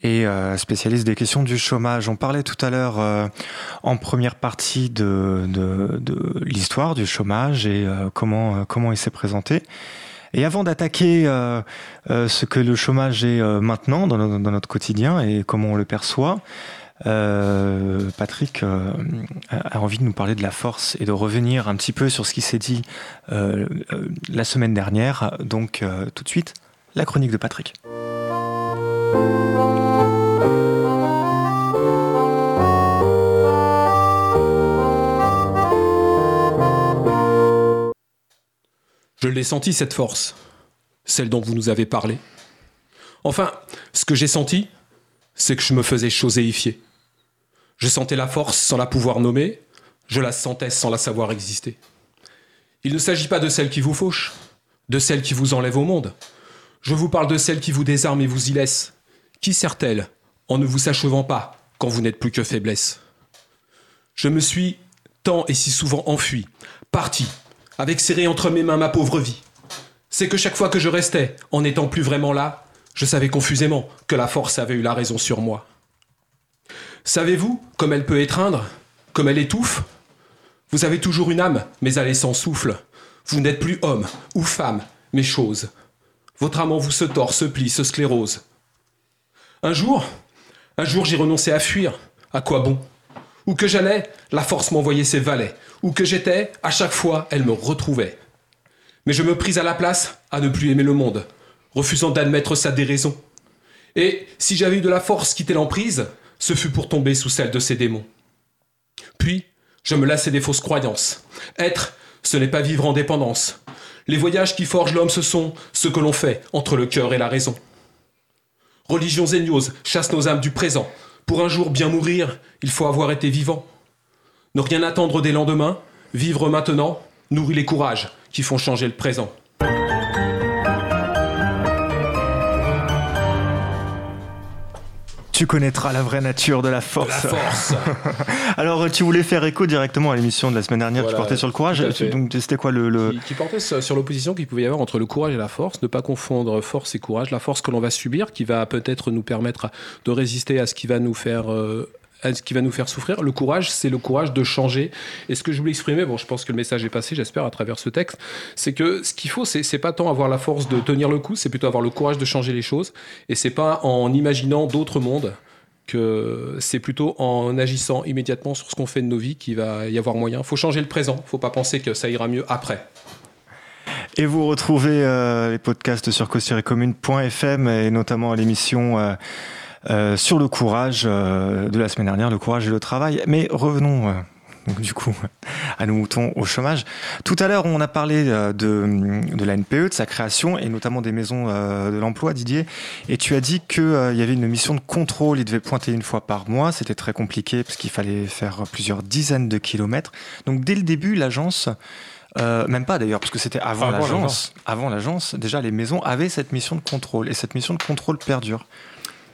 et euh, spécialiste des questions du chômage. On parlait tout à l'heure euh, en première partie de, l'histoire du chômage et euh, comment, il s'est présenté. Et avant d'attaquer ce que le chômage est maintenant dans, no- dans notre quotidien et comment on le perçoit, Patrick a envie de nous parler de la force et de revenir un petit peu sur ce qui s'est dit la semaine dernière. Donc tout de suite, la chronique de Patrick. Je l'ai senti, cette force, celle dont vous nous avez parlé. Enfin, ce que j'ai senti, c'est que je me faisais choséifier. Je sentais la force sans la pouvoir nommer, je la sentais sans la savoir exister. Il ne s'agit pas de celle qui vous fauche, de celle qui vous enlève au monde. Je vous parle de celle qui vous désarme et vous y laisse. Qui sert-elle en ne vous s'achevant pas quand vous n'êtes plus que faiblesse Je me suis tant et si souvent enfui, parti, avec serré entre mes mains ma pauvre vie. C'est que chaque fois que je restais, en n'étant plus vraiment là, je savais confusément que la force avait eu la raison sur moi. Savez-vous comme elle peut étreindre, comme elle étouffe? Vous avez toujours une âme, mais elle est sans souffle. Vous n'êtes plus homme ou femme, mais chose. Votre en vous se tord, se plie, se sclérose. Un jour, un jour j'ai renoncé à fuir. À quoi bon? Où que j'allais, la force m'envoyait ses valets. Où que j'étais, à chaque fois, elle me retrouvait. Mais je me pris à la place à ne plus aimer le monde, refusant d'admettre sa déraison. Et si j'avais eu de la force quitter l'emprise, ce fut pour tomber sous celle de ses démons. Puis, je me lassais des fausses croyances. Être, ce n'est pas vivre en dépendance. Les voyages qui forgent l'homme, ce sont ce que l'on fait entre le cœur et la raison. Religions et news chassent nos âmes du présent. Pour un jour bien mourir, il faut avoir été vivant. Ne rien attendre des lendemains, vivre maintenant, nourrit les courages qui font changer le présent. Tu connaîtras la vraie nature de la La force. force <laughs> Alors, tu voulais faire écho directement à l'émission de la semaine dernière Voilà, qui portait sur le courage. Donc, c'était quoi le, le- qui, qui portait sur sur l'opposition qu'il pouvait y avoir entre le courage et la force, ne pas confondre force et courage. La force que l'on va subir, qui va peut-être nous permettre de résister à ce qui va nous faire euh, ce qui va nous faire souffrir. Le courage, c'est le courage de changer. Et ce que je voulais exprimer, bon, je pense que le message est passé, j'espère, à travers ce texte, c'est que ce qu'il faut, c'est pas tant avoir la force de tenir le coup, c'est plutôt avoir le courage de changer les choses. Et c'est pas en imaginant d'autres mondes que c'est plutôt en agissant immédiatement sur ce qu'on fait de nos vies qu'il va y avoir moyen. faut changer le présent, faut pas penser que ça ira mieux après. Et vous retrouvez euh, les podcasts sur cause-commune.fm et notamment l'émission euh, euh, sur le courage euh, de la semaine dernière, le courage et le travail. Mais revenons euh, donc, du coup <laughs> à nos moutons au chômage. Tout à l'heure, on a parlé euh, de, de la NPE, de sa création et notamment des maisons euh, de l'emploi, Didier. Et tu as dit qu'il y avait une mission de contrôle, il devait pointer une fois par mois. C'était très compliqué parce qu'il fallait faire plusieurs dizaines de kilomètres. Donc dès le début, l'agence euh, même pas d'ailleurs, parce que c'était avant, Avant l'agence. Avant l'agence, déjà les maisons avaient cette mission de contrôle et cette mission de contrôle perdure.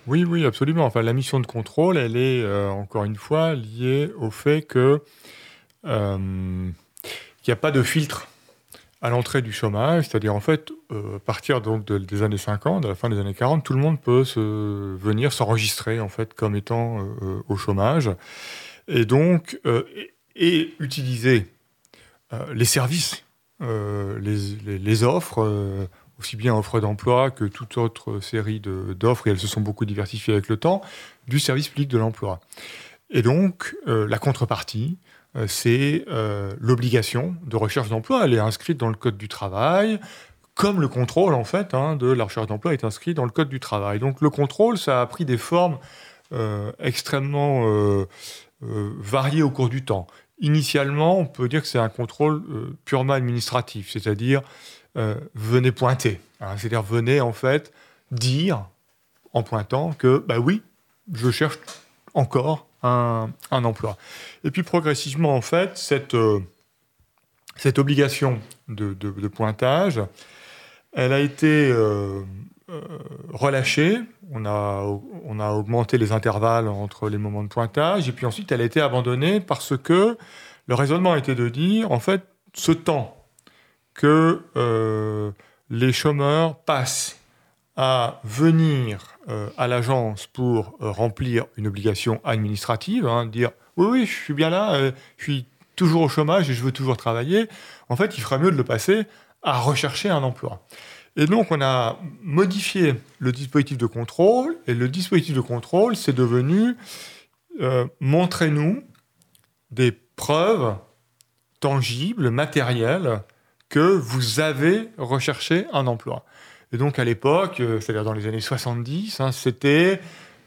Oui, oui, absolument. Enfin, la mission de contrôle, elle est euh, encore une fois liée au fait que euh, qu'il n'y a pas de filtre à l'entrée du chômage, c'est-à-dire en fait, euh, à partir donc de- des années 50, à la fin des années 40, tout le monde peut se, venir s'enregistrer en fait comme étant au chômage, et donc et, utiliser les services, les, offres, aussi bien offres d'emploi que toute autre série d'offres, et elles se sont beaucoup diversifiées avec le temps, du service public de l'emploi. Et donc, euh, la contrepartie, euh, c'est euh, l'obligation de recherche d'emploi. Elle est inscrite dans le Code du travail, comme le contrôle, en fait, hein, de la recherche d'emploi est inscrit dans le Code du travail. Donc, le contrôle, ça a pris des formes extrêmement variées au cours du temps. initialement, on peut dire que c'est un contrôle purement administratif, c'est-à-dire venez pointer. Hein. c'est-à-dire venez en fait dire en pointant que bah oui, je cherche encore un, emploi. Et puis progressivement, en fait, cette, euh, cette obligation de, pointage, elle a été euh, euh, relâchée. On a, on a augmenté les intervalles entre les moments de pointage, et puis ensuite, elle a été abandonnée parce que le raisonnement était de dire, en fait, ce temps que les chômeurs passent à venir euh, à l'agence pour euh, remplir une obligation administrative, hein, dire oui, oui, je suis bien là, euh, je suis toujours au chômage et je veux toujours travailler, en fait, il ferait mieux de le passer à rechercher un emploi. Et donc, on a modifié le dispositif de contrôle, et le dispositif de contrôle, c'est devenu montrez-nous des preuves tangibles, matérielles, que vous avez recherché un emploi. Et donc à l'époque, euh, c'est-à-dire dans les années 70, hein, c'était,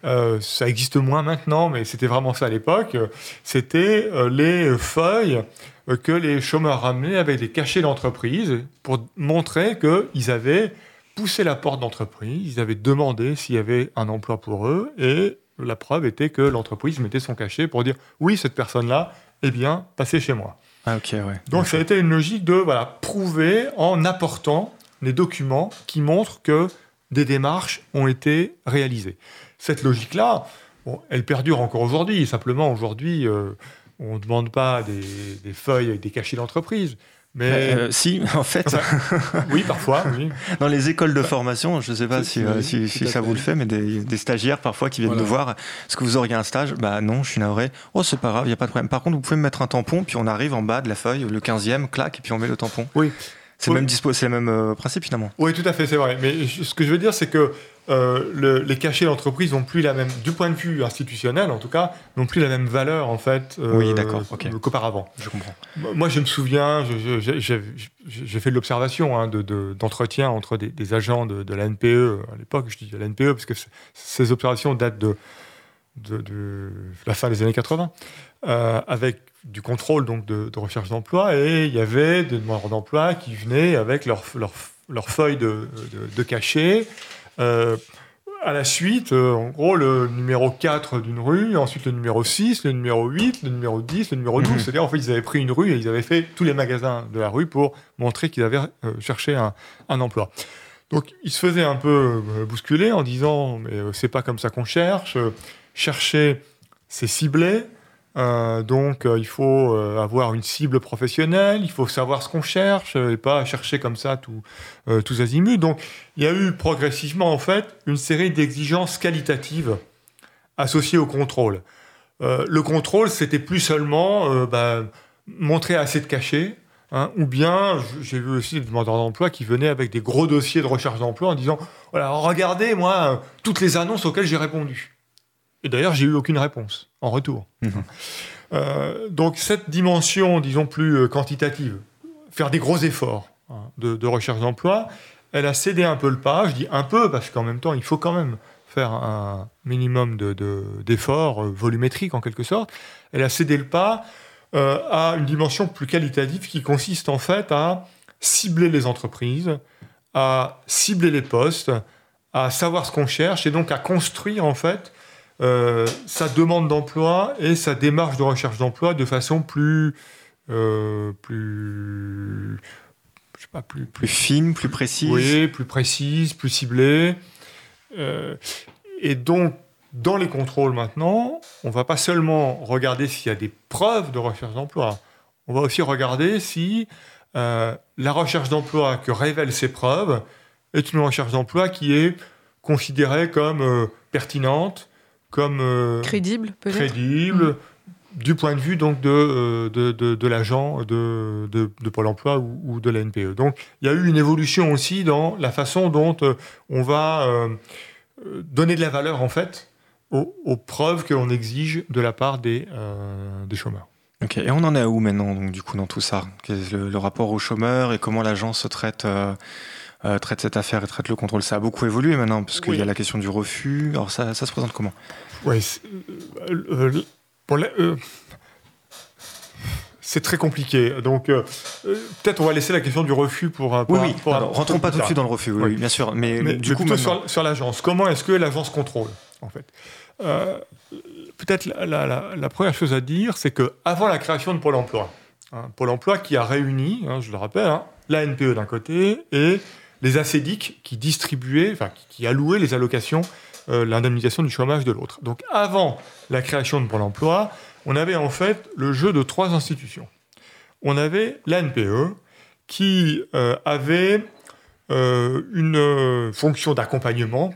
euh, ça existe moins maintenant, mais c'était vraiment ça à l'époque, c'était euh, les feuilles que les chômeurs ramenaient avec des cachets d'entreprise pour montrer qu'ils avaient poussé la porte d'entreprise, ils avaient demandé s'il y avait un emploi pour eux, et la preuve était que l'entreprise mettait son cachet pour dire oui, cette personne-là, eh bien, passez chez moi. Ah, ok, ouais. Donc ça a été une logique de voilà, prouver en apportant des documents qui montrent que des démarches ont été réalisées. Cette logique-là, elle perdure encore aujourd'hui. Simplement, aujourd'hui, euh, on ne demande pas des, feuilles avec des cachets d'entreprise. Mais euh, si, <laughs> en fait. <laughs> oui, parfois. Dans les écoles de formation, je ne sais pas si, euh, si, ça vous le fait, mais des, stagiaires parfois qui viennent nous voir. Est-ce que vous auriez un stage? Bah non, je suis navré. Oh, c'est pas grave, il n'y a pas de problème. Par contre, vous pouvez me mettre un tampon, puis on arrive en bas de la feuille, le 15e, clac, et puis on met le tampon. Oui. C'est le même dispo, c'est le même euh, principe finalement. Oui, tout à fait, c'est vrai. Mais ce que je veux dire, c'est que euh, les cachets d'entreprise n'ont plus la même, du point de vue institutionnel en tout cas, n'ont plus la même valeur en fait euh, oui, d'accord, qu'auparavant. Je comprends. Moi, je me souviens, j'ai fait de l'observation hein, d'entretien entre des, agents de, la NPE à l'époque, je dis de la NPE parce que ces observations datent de, de, la fin des années 80, avec du contrôle donc de, recherche d'emploi et il y avait des demandeurs d'emploi qui venaient avec leur, leur, leur feuille de, de, cachet. Euh, à la suite, euh, en gros, le numéro 4 d'une rue, ensuite le numéro 6, le numéro 8, le numéro 10, le numéro 12. Mhm. C'est-à-dire, en fait, ils avaient pris une rue et ils avaient fait tous les magasins de la rue pour montrer qu'ils avaient euh, cherché un, un, emploi. Donc, ils se faisaient un peu bousculer en disant, mais c'est pas comme ça qu'on cherche. chercher, c'est cibler. Euh, donc euh, il faut euh, avoir une cible professionnelle, il faut savoir ce qu'on cherche et pas chercher comme ça tout, tous azimuts. Donc il y a eu progressivement en fait une série d'exigences qualitatives associées au contrôle. le contrôle, c'était plus seulement bah, montrer assez de cachets, hein, ou bien j'ai vu aussi des demandeurs d'emploi qui venaient avec des gros dossiers de recherche d'emploi en disant voilà regardez moi toutes les annonces auxquelles j'ai répondu. Et d'ailleurs, j'ai eu aucune réponse en retour. Mhm. Euh, donc cette dimension, disons plus euh, quantitative, faire des gros efforts hein, de, recherche d'emploi, elle a cédé un peu le pas. Je dis un peu parce qu'en même temps, il faut quand même faire un minimum d'efforts de, euh, volumétriques en quelque sorte. Elle a cédé le pas à une dimension plus qualitative qui consiste en fait à cibler les entreprises, à cibler les postes, à savoir ce qu'on cherche et donc à construire en fait euh, sa demande d'emploi et sa démarche de recherche d'emploi de façon plus, euh, plus, je sais pas, plus, plus fine, plus précise. Oui, plus précise, plus ciblée. Euh, et donc, dans les contrôles maintenant, on va pas seulement regarder s'il y a des preuves de recherche d'emploi, on va aussi regarder si la recherche d'emploi que révèlent ces preuves est une recherche d'emploi qui est considérée comme pertinente, comme euh, crédible, crédible mm. du point de vue donc de, euh, de, de, l'agent de, de, Pôle Emploi ou, de la NPE. Donc il y a eu une évolution aussi dans la façon dont euh, on va donner de la valeur en fait aux, preuves que l'on exige de la part des, des chômeurs. Ok, et on en est où maintenant, donc, du coup, dans tout ça? Le, le, rapport aux chômeurs et comment l'agence traite euh, traite cette affaire et traite le contrôle. Ça a beaucoup évolué maintenant, parce qu'il y a la question du refus. Alors ça, ça se présente comment? Oui, euh, euh, c'est très compliqué. Donc, euh, euh, peut-être on va laisser la question du refus pour un. Oui, pour un- oui. pour un- rentrons pas tout de suite dans le refus, oui, bien sûr. Mais, Mais du mais coup, maintenant- sur, sur l'agence. Comment est-ce que l'agence contrôle, en fait? Euh, Peut-être la, la- la- la première chose à dire, c'est que avant la création de Pôle Emploi, hein, Pôle Emploi qui a réuni, hein, je le rappelle, hein, la NPE d'un côté et les ACEDIC qui distribuaient, enfin qui, allouaient les allocations, euh, l'indemnisation du chômage de l'autre. Donc avant la création de Pôle Emploi, on avait en fait le jeu de trois institutions. On avait la NPE qui euh, avait euh, une fonction d'accompagnement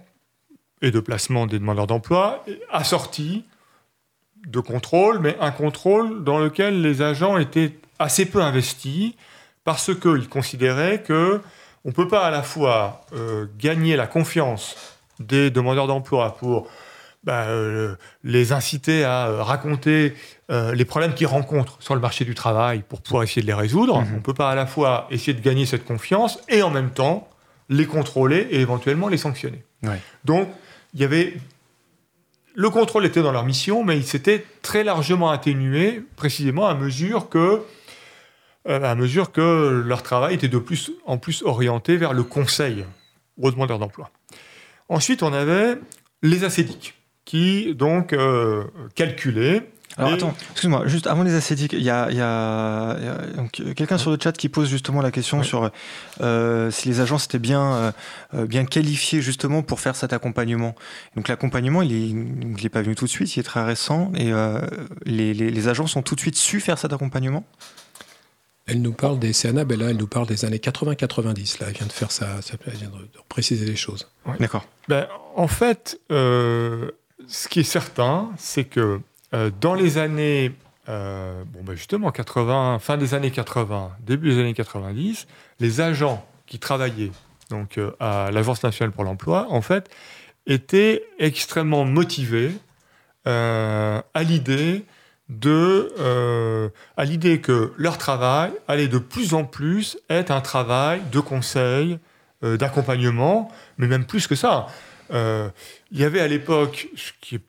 et de placement des demandeurs d'emploi, assortie de contrôle, mais un contrôle dans lequel les agents étaient assez peu investis parce qu'ils considéraient que on ne peut pas à la fois euh, gagner la confiance des demandeurs d'emploi pour bah, euh, les inciter à euh, raconter euh, les problèmes qu'ils rencontrent sur le marché du travail pour pouvoir essayer de les résoudre. Mhm. On ne peut pas à la fois essayer de gagner cette confiance et en même temps les contrôler et éventuellement les sanctionner. Ouais. Donc, il y avait. Le contrôle était dans leur mission, mais il s'était très largement atténué, précisément à mesure que, à mesure que leur travail était de plus en plus orienté vers le conseil aux demandeurs d'emploi. Ensuite, on avait les acédiques, qui donc euh, calculaient. Alors Et- attends, excuse-moi, juste avant les acédiques, il y a, y a- il y a donc, euh, quelqu'un sur le chat qui pose justement la question sur euh, si les agences étaient bien, euh, euh, bien qualifiées justement pour faire cet accompagnement. Donc l'accompagnement, il n'est pas venu tout de suite, il est très récent et euh, les, les, les agences ont tout de suite su faire cet accompagnement. Elle nous parle des c'est Annabella, elle nous parle des années 80-90. Là, elle vient de faire ça, ça elle vient de, de préciser les choses. D'accord. Ben, en fait, euh, ce qui est certain, c'est que euh, dans les années, euh, bon, ben justement, 80, fin des années 80, début des années 90, les agents qui travaillaient donc, euh, à l'Agence nationale pour l'emploi, en fait, étaient extrêmement motivés euh, à l'idée euh, à l'idée que leur travail allait de plus en plus être un travail de conseil, euh, d'accompagnement, mais même plus que ça. Euh, il y avait à l'époque, ce qui est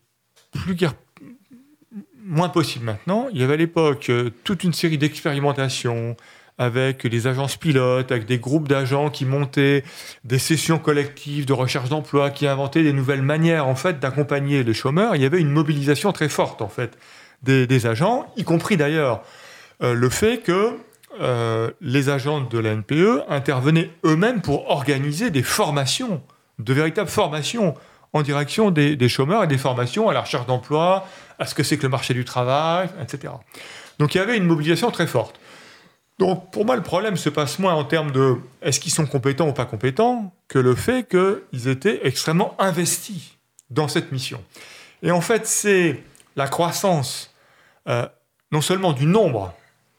plus guère moins possible maintenant, il y avait à l'époque toute une série d'expérimentations avec des agences pilotes, avec des groupes d'agents qui montaient des sessions collectives de recherche d'emploi, qui inventaient des nouvelles manières en fait d'accompagner les chômeurs. Il y avait une mobilisation très forte en fait des, agents, y compris d'ailleurs euh, le fait que euh, les agents de la NPE intervenaient eux-mêmes pour organiser des formations, de véritables formations en direction des, des chômeurs et des formations à la recherche d'emploi, à ce que c'est que le marché du travail, etc. Donc il y avait une mobilisation très forte. Donc pour moi, le problème se passe moins en termes de est-ce qu'ils sont compétents ou pas compétents que le fait qu'ils étaient extrêmement investis dans cette mission. Et en fait, c'est la croissance euh, non seulement du nombre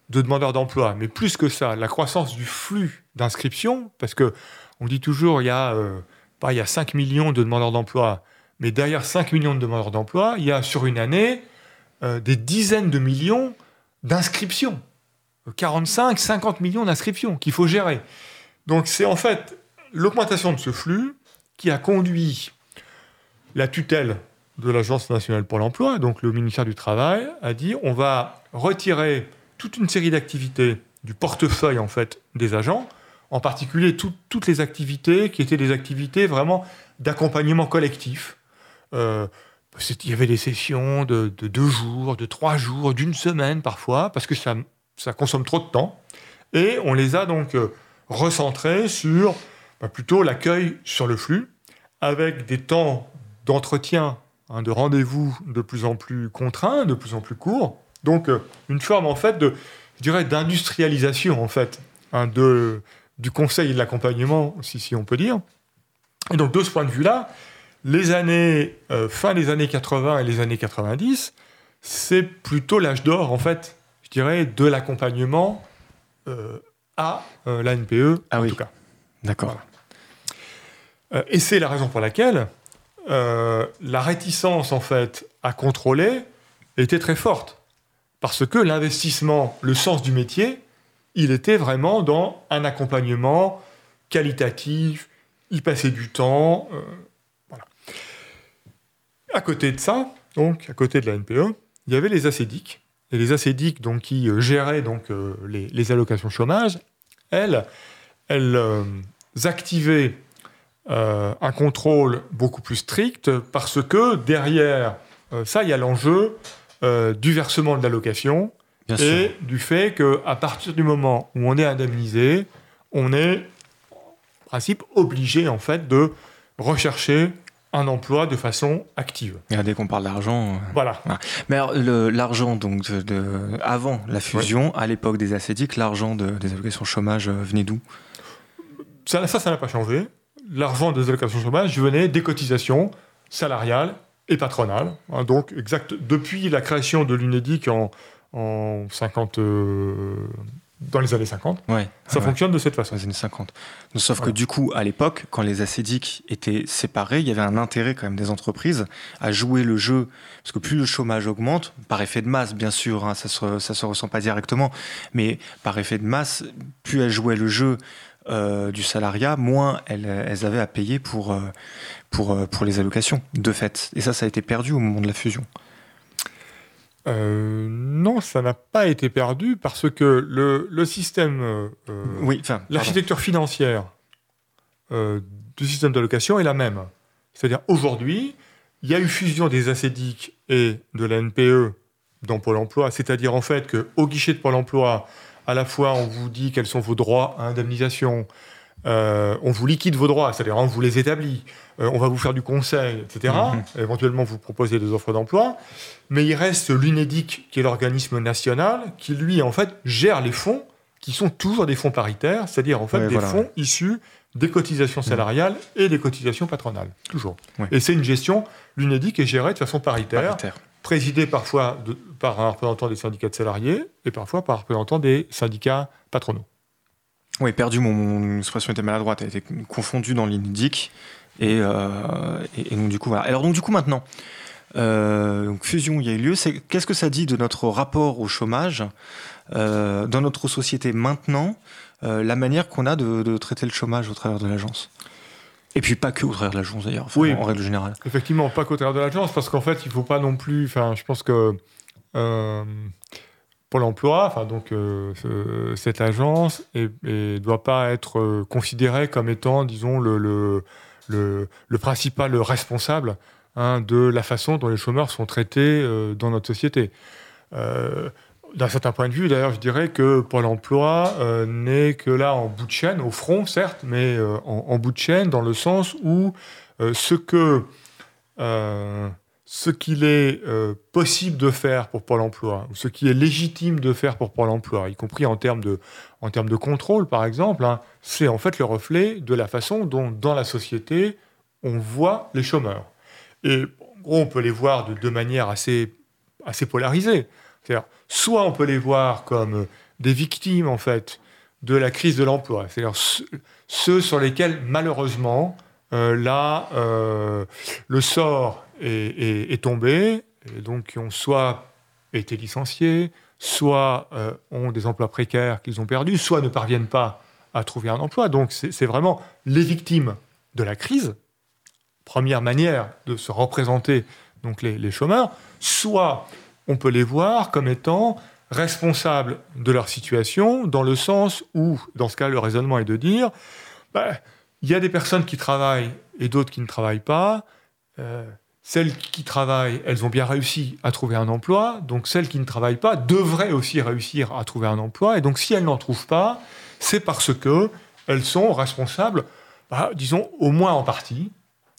de demandeurs d'emploi, mais plus que ça, la croissance du flux d'inscriptions, parce que on dit toujours il y a, euh, pas, il y a 5 millions de demandeurs d'emploi, mais derrière 5 millions de demandeurs d'emploi, il y a sur une année euh, des dizaines de millions d'inscriptions. 45, 50 millions d'inscriptions qu'il faut gérer. Donc c'est en fait l'augmentation de ce flux qui a conduit la tutelle de l'Agence nationale pour l'emploi, donc le ministère du Travail, a dit on va retirer toute une série d'activités du portefeuille en fait des agents, en particulier tout- toutes les activités qui étaient des activités vraiment d'accompagnement collectif. Euh, il y avait des sessions de, de deux jours, de trois jours, d'une semaine parfois, parce que ça, ça consomme trop de temps. Et on les a donc euh, recentrés sur bah, plutôt l'accueil sur le flux, avec des temps d'entretien, hein, de rendez-vous de plus en plus contraints, de plus en plus courts. Donc euh, une forme en fait de, je dirais, d'industrialisation en fait hein, de, du conseil et de l'accompagnement, si, si on peut dire. Et donc de ce point de vue-là, les années euh, fin des années 80 et les années 90, c'est plutôt l'âge d'or en fait, je dirais, de l'accompagnement euh, à euh, la NPE Ah en oui. tout cas. D'accord. Et c'est la raison pour laquelle euh, la réticence, en fait, à contrôler était très forte. Parce que l'investissement, le sens du métier, il était vraiment dans un accompagnement qualitatif, y passer du temps. euh. À côté de ça, donc, à côté de la NPE, il y avait les acédiques et les ACDIC donc, qui euh, géraient donc, les, les allocations chômage, elles, elles activaient euh, un contrôle beaucoup plus strict parce que derrière euh, ça, il y a l'enjeu euh, du versement de l'allocation sûr. et du fait qu'à partir du moment où on est indemnisé, on est en principe obligé en fait de rechercher un emploi de façon active. Et Dès qu'on parle d'argent. Voilà. Mais l'argent, donc, de, de- avant la fusion, à l'époque des ACDIC, l'argent de- des allocations chômage venait d'où? Ça, ça, ça n'a pas changé. L'argent des allocations chômage venait des cotisations salariales et patronales. Hein, donc, exact, depuis la création de l'UNEDIC en, en 50, euh, dans les années 50, Ouais. ça ouais. fonctionne de cette façon. Dans les années 50. Donc, sauf Voilà. que du coup, à l'époque, quand les ACDIC étaient séparés, il y avait un intérêt quand même des entreprises à jouer le jeu, parce que plus le chômage augmente, par effet de masse, bien sûr, hein, ça se, ça se ressent pas directement, mais par effet de masse, plus elles jouaient le jeu euh, du salariat, moins elles, elles avaient à payer pour, euh, pour, euh, pour les allocations, de fait. Et ça, ça a été perdu au moment de la fusion. Euh, non, ça n'a pas été perdu parce que le, le système, euh, Oui, l'architecture financière euh, du système d'allocation est la même. C'est-à-dire aujourd'hui, il y a eu fusion des ACDIC et de la NPE dans Pôle emploi, c'est-à-dire en fait qu'au guichet de Pôle emploi, à la fois on vous dit quels sont vos droits à indemnisation, euh, on vous liquide vos droits, c'est-à-dire on vous les établit, euh, on va vous faire du conseil, etc. Éventuellement vous proposer des offres d'emploi, mais il reste l'UNEDIC qui est l'organisme national qui lui en fait gère les fonds qui sont toujours des fonds paritaires, c'est-à-dire en fait des voilà, fonds issus des cotisations salariales et des cotisations patronales, toujours. Et c'est une gestion, l'UNEDIC est gérée de façon paritaire, Paritaire. Présidée parfois par un représentant des syndicats de salariés et parfois par un représentant des syndicats patronaux. Oui, perdu, mon, expression était maladroite, elle été confondue dans l'INDIC. Et, euh, donc, du coup. Alors, donc, du coup, maintenant, euh, fusion, il y a eu lieu. Qu'est-ce que ça dit de notre rapport au chômage euh, dans notre société maintenant, la manière qu'on a de traiter le chômage au travers de l'agence? Et puis, pas que au travers de l'agence, d'ailleurs, enfin, Oui. en règle générale. Effectivement, pas qu'au travers de l'agence, parce qu'en fait, il ne faut pas non plus. Enfin, je pense que euh, Pôle emploi, enfin, donc, euh, ce- cette agence, ne doit pas être euh, considérée comme étant, disons, le, le, le, le principal responsable hein, de la façon dont les chômeurs sont traités euh, dans notre société. D'un certain point de vue, d'ailleurs, je dirais que Pôle emploi euh, n'est que là en bout de chaîne, au front, certes, mais euh, en, bout de chaîne, dans le sens où euh, ce que ce qu'il est possible de faire pour Pôle emploi, ou ce qui est légitime de faire pour Pôle emploi, y compris en termes de, en termes de contrôle, par exemple, hein, c'est en fait le reflet de la façon dont, dans la société, on voit les chômeurs. Et en gros, on peut les voir de deux manières assez, assez polarisées. C'est-à-dire, soit on peut les voir comme euh, des victimes, en fait, de la crise de l'emploi. C'est-à-dire ceux- sur lesquels, malheureusement, euh, là, euh, le sort est, tombé, et donc qui ont soit été licenciés, soit ont des emplois précaires qu'ils ont perdus, soit ne parviennent pas à trouver un emploi. Donc c'est vraiment les victimes de la crise, première manière de se représenter donc les chômeurs, soit on peut les voir comme étant responsables de leur situation, dans le sens où, dans ce cas, le raisonnement est de dire, bah, il y a des personnes qui travaillent et d'autres qui ne travaillent pas. Euh, celles qui travaillent, elles ont bien réussi à trouver un emploi. Donc celles qui ne travaillent pas devraient aussi réussir à trouver un emploi. Et donc si elles n'en trouvent pas, c'est parce que elles sont responsables, bah, disons au moins en partie,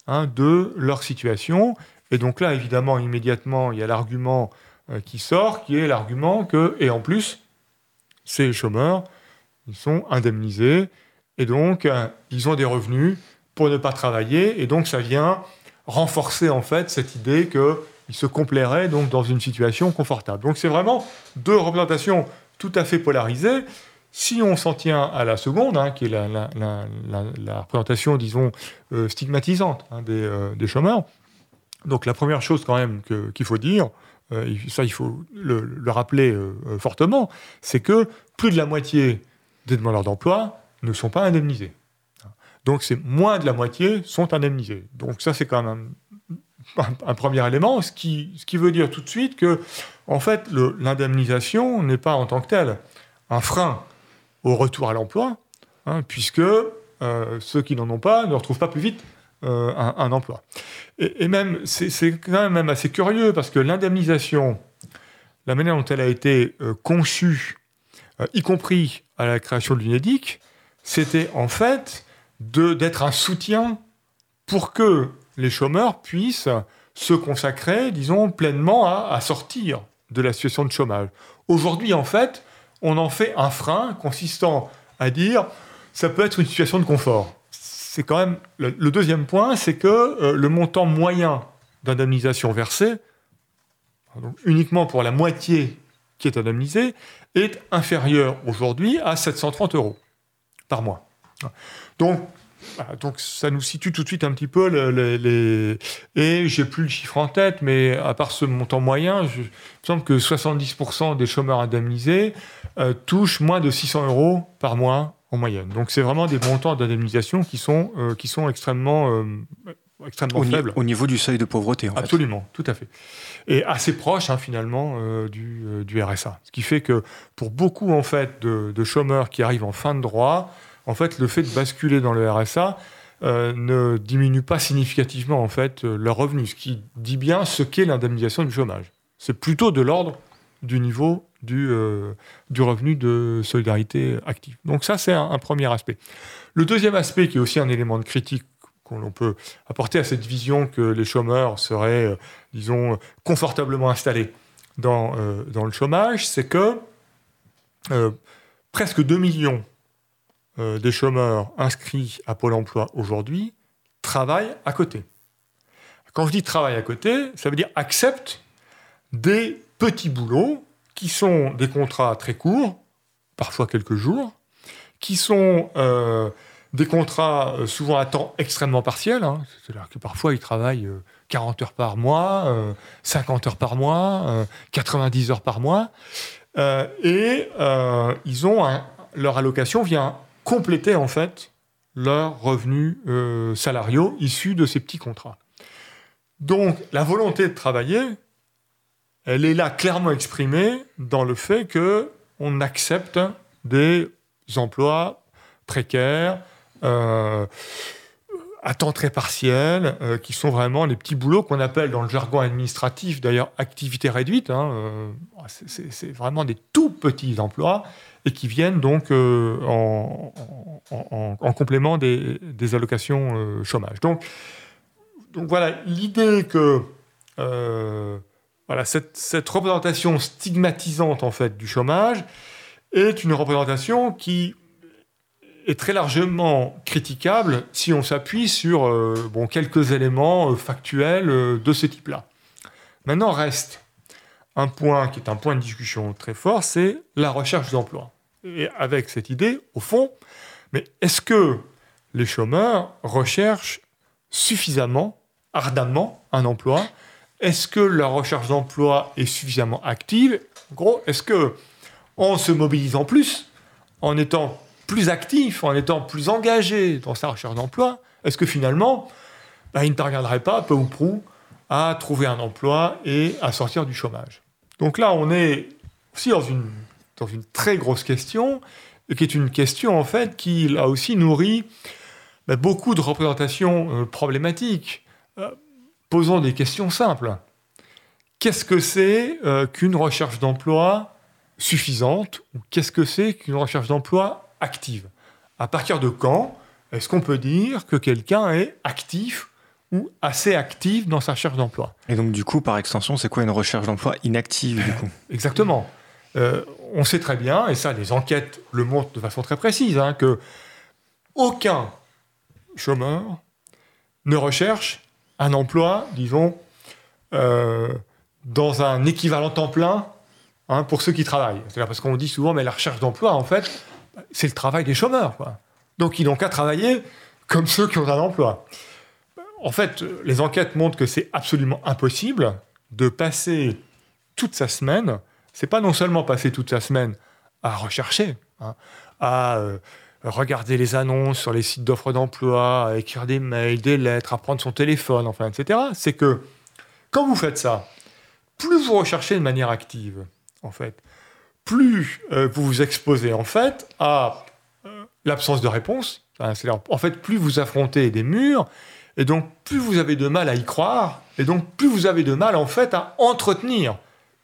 hein, de leur situation. Et donc là, évidemment, immédiatement, il y a l'argument qui sort, qui est l'argument que, et en plus, ces chômeurs, ils sont indemnisés, et donc euh, ils ont des revenus pour ne pas travailler, et donc ça vient renforcer en fait cette idée qu'ils se complairaient donc dans une situation confortable. Donc c'est vraiment deux représentations tout à fait polarisées. Si on s'en tient à la seconde, hein, qui est la, représentation, disons, euh, stigmatisante hein, des, euh, des chômeurs, donc la première chose quand même qu'il faut dire, euh, ça il faut le, le rappeler euh, euh, fortement, c'est que plus de la moitié des demandeurs d'emploi ne sont pas indemnisés. Donc c'est moins de la moitié sont indemnisés. Donc ça c'est quand même un, premier élément, ce qui, veut dire tout de suite que, en fait, l'indemnisation n'est pas en tant que telle un frein au retour à l'emploi, hein, puisque ceux qui n'en ont pas ne retrouvent pas plus vite euh, un, emploi. Et, même, c'est quand même assez curieux, parce que l'indemnisation, la manière dont elle a été euh, conçue, y compris à la création de l'UNEDIC, c'était en fait d'être un soutien pour que les chômeurs puissent se consacrer, disons, pleinement à, sortir de la situation de chômage. Aujourd'hui, en fait, on en fait un frein consistant à dire ça peut être une situation de confort. C'est quand même le, deuxième point, c'est que euh, le montant moyen d'indemnisation versé, uniquement pour la moitié qui est indemnisée, est inférieur aujourd'hui à 730 euros par mois. Donc, donc ça nous situe tout de suite un petit peu les, les... et j'ai plus le chiffre en tête, mais à part ce montant moyen, je... il me semble que 70% des chômeurs indemnisés euh, touchent moins de 600 euros par mois en moyenne. Donc c'est vraiment des montants d'indemnisation qui sont euh, qui sont extrêmement euh, extrêmement faibles. au niveau du seuil de pauvreté. En Absolument, tout à fait. Et assez proche hein, finalement du, du, RSA. Ce qui fait que pour beaucoup en fait de, de chômeurs qui arrivent en fin de droit, en fait, le fait de basculer dans le RSA euh, ne diminue pas significativement en fait euh, leur revenu, ce qui dit bien ce qu'est l'indemnisation du chômage. C'est plutôt de l'ordre du niveau du, euh, du, revenu de solidarité active. Donc ça, c'est un, premier aspect. Le deuxième aspect, qui est aussi un élément de critique qu'on peut apporter à cette vision que les chômeurs seraient, disons, confortablement installés dans, dans le chômage, c'est que presque 2 millions euh, des chômeurs inscrits à Pôle emploi aujourd'hui travaillent à côté. Quand je dis travail à côté, ça veut dire acceptent des petits boulots qui sont des contrats très courts, parfois quelques jours, qui sont euh, des contrats euh, souvent à temps extrêmement partiel, hein. c'est-à-dire que parfois ils travaillent 40 heures par mois, 50 heures par mois, 90 heures par mois, et ils ont leur allocation vient compléter en fait leurs revenus euh, salariaux issus de ces petits contrats. Donc la volonté de travailler, elle est là clairement exprimée dans le fait que on accepte des emplois précaires, euh, à temps très partiel, euh, qui sont vraiment les petits boulots qu'on appelle dans le jargon administratif, d'ailleurs, activité réduite. Hein, c'est vraiment des tout petits emplois et qui viennent donc euh, en, complément des, allocations euh, chômage. Donc, voilà, l'idée que euh, voilà, cette, représentation stigmatisante en fait du chômage est une représentation qui est très largement critiquable si on s'appuie sur bon, quelques éléments factuels de ce type-là. Maintenant reste un point qui est un point de discussion très fort, c'est la recherche d'emploi et avec cette idée, au fond, mais est-ce que les chômeurs recherchent suffisamment, ardemment, un emploi Est-ce que leur recherche d'emploi est suffisamment active? En gros, est-ce que en se mobilisant plus, en étant plus actif, en étant plus engagé dans sa recherche d'emploi, est-ce que finalement, bah, il ne parviendrait pas, peu ou prou, à trouver un emploi et à sortir du chômage? Donc là, on est aussi dans une très grosse question, qui est une question en fait qui là aussi nourrit bah, beaucoup de représentations euh, problématiques. Euh, posons des questions simples. Qu'est-ce que c'est euh, qu'une recherche d'emploi suffisante ou qu'est-ce que c'est qu'une recherche d'emploi active? À partir de quand est-ce qu'on peut dire que quelqu'un est actif ou assez actif dans sa recherche d'emploi? Et donc du coup, par extension, c'est quoi une recherche d'emploi inactive du coup? <laughs> Exactement. Euh, on sait très bien, et ça les enquêtes le montrent de façon très précise, hein, que aucun chômeur ne recherche un emploi, disons, euh, dans un équivalent temps plein hein, pour ceux qui travaillent. C'est-à-dire parce qu'on dit souvent, mais la recherche d'emploi, en fait, c'est le travail des chômeurs. Donc ils n'ont qu'à travailler comme ceux qui ont un emploi. En fait, les enquêtes montrent que c'est absolument impossible de passer toute sa semaine c'est pas non seulement passer toute sa semaine à rechercher, hein, à euh, regarder les annonces sur les sites d'offres d'emploi, écrire des mails, des lettres, à prendre son téléphone, enfin, etc. C'est que quand vous faites ça, plus vous recherchez de manière active, en fait, plus euh, vous vous exposez en fait à euh, l'absence de réponse. En fait, plus vous affrontez des murs, et donc plus vous avez de mal à y croire, et donc plus vous avez de mal en fait à entretenir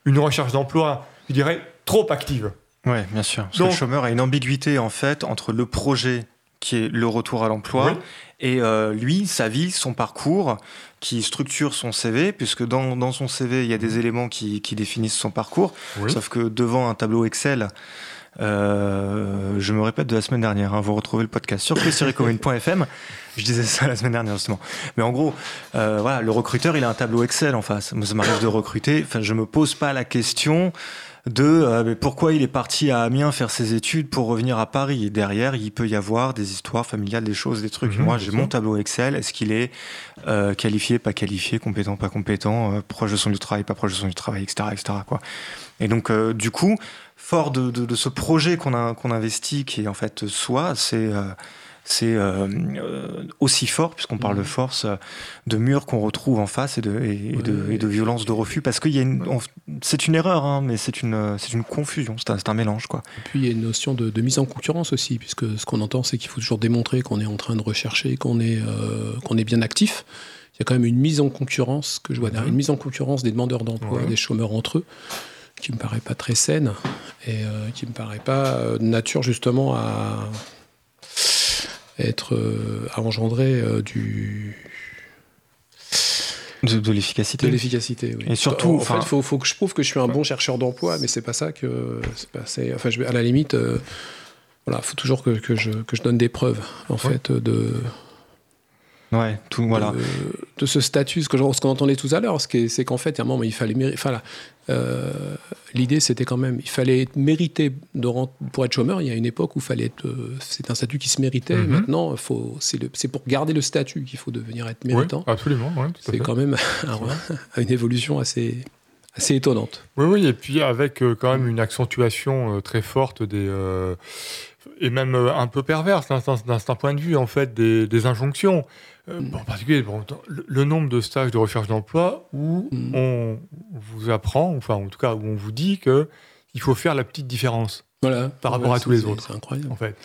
une recherche d'emploi, je dirais, trop active. Oui, bien sûr. Parce Donc- que le chômeur a une ambiguïté en fait entre le projet qui est le retour à l'emploi Oui. et euh, lui, sa vie, son parcours qui structure son CV, puisque dans, dans son CV, il y a des éléments qui, qui définissent son parcours, Oui. sauf que devant un tableau Excel, euh, je me répète de la semaine dernière, hein, vous retrouvez le podcast sur q-commune.fm, <laughs> je disais ça la semaine dernière justement. Mais en gros, euh, voilà, le recruteur, il a un tableau Excel en face. Moi, ça m'arrive de recruter, enfin, je me pose pas la question de euh, pourquoi il est parti à Amiens faire ses études pour revenir à Paris? Et derrière, il peut y avoir des histoires familiales, des choses, des trucs. Mhm, Moi, j'ai mon tableau Excel. Est-ce qu'il est euh, qualifié, pas qualifié, compétent, pas compétent, euh, proche de son de travail, pas proche de son de travail, etc. etc. quoi. Et donc, euh, du coup, fort de, de- de ce projet qu'on qu'on investit, qui est en fait soi, c'est euh, c'est euh, euh, aussi fort, puisqu'on parle de force, euh, de murs qu'on retrouve en face et de, et, et de, et de violence de refus, parce on- c'est une erreur, hein, mais c'est une, confusion, c'est un, mélange, quoi. Et puis il y a une notion de, de mise en concurrence aussi, puisque ce qu'on entend, c'est qu'il faut toujours démontrer qu'on est en train de rechercher, qu'on est, euh, qu'on est bien actif. Il y a quand même une mise en concurrence que je vois derrière, une mise en concurrence des demandeurs d'emploi, Ouais. des chômeurs entre eux, qui me paraît pas très saine et euh, qui me paraît pas de nature justement à être euh, à engendrer euh, du De, de l'efficacité. de l'efficacité. Oui. Et surtout, en fait, faut, faut que je prouve que je suis un bon chercheur d'emploi, mais c'est pas ça que. c'est Pas, c'est- enfin, je, à la limite, euh, voilà, faut toujours que, que je, que je donne des preuves, en fait, de, Ouais, tout, voilà. de, de ce statut, ce que je- ce qu'on entendait tout à l'heure, ce qui est- c'est qu'en fait, il y a un moment, il fallait méri- enfin, là, euh, l'idée, c'était quand même, il fallait être mérité de rent- pour être chômeur. Il y a une époque où fallait être, euh, c'est un statut qui se méritait. Mhm. Maintenant, faut, c'est, le- pour garder le statut qu'il faut devenir être Oui, méritant. absolument. ouais, tout à c'est quand même <laughs> un- <laughs> une évolution assez, assez étonnante. Oui, oui, et puis avec euh, quand même une accentuation euh, très forte des. euh, et même euh, un peu perverse d'un d'un point de vue, en fait, des, des injonctions. Euh, Mm. En particulier, bon, le, le nombre de stages de recherche d'emploi où Mm. on vous apprend, enfin, en tout cas, où on vous dit que il faut faire la petite différence, Voilà. Par rapport Ouais, à tous les autres. C'est incroyable. en fait.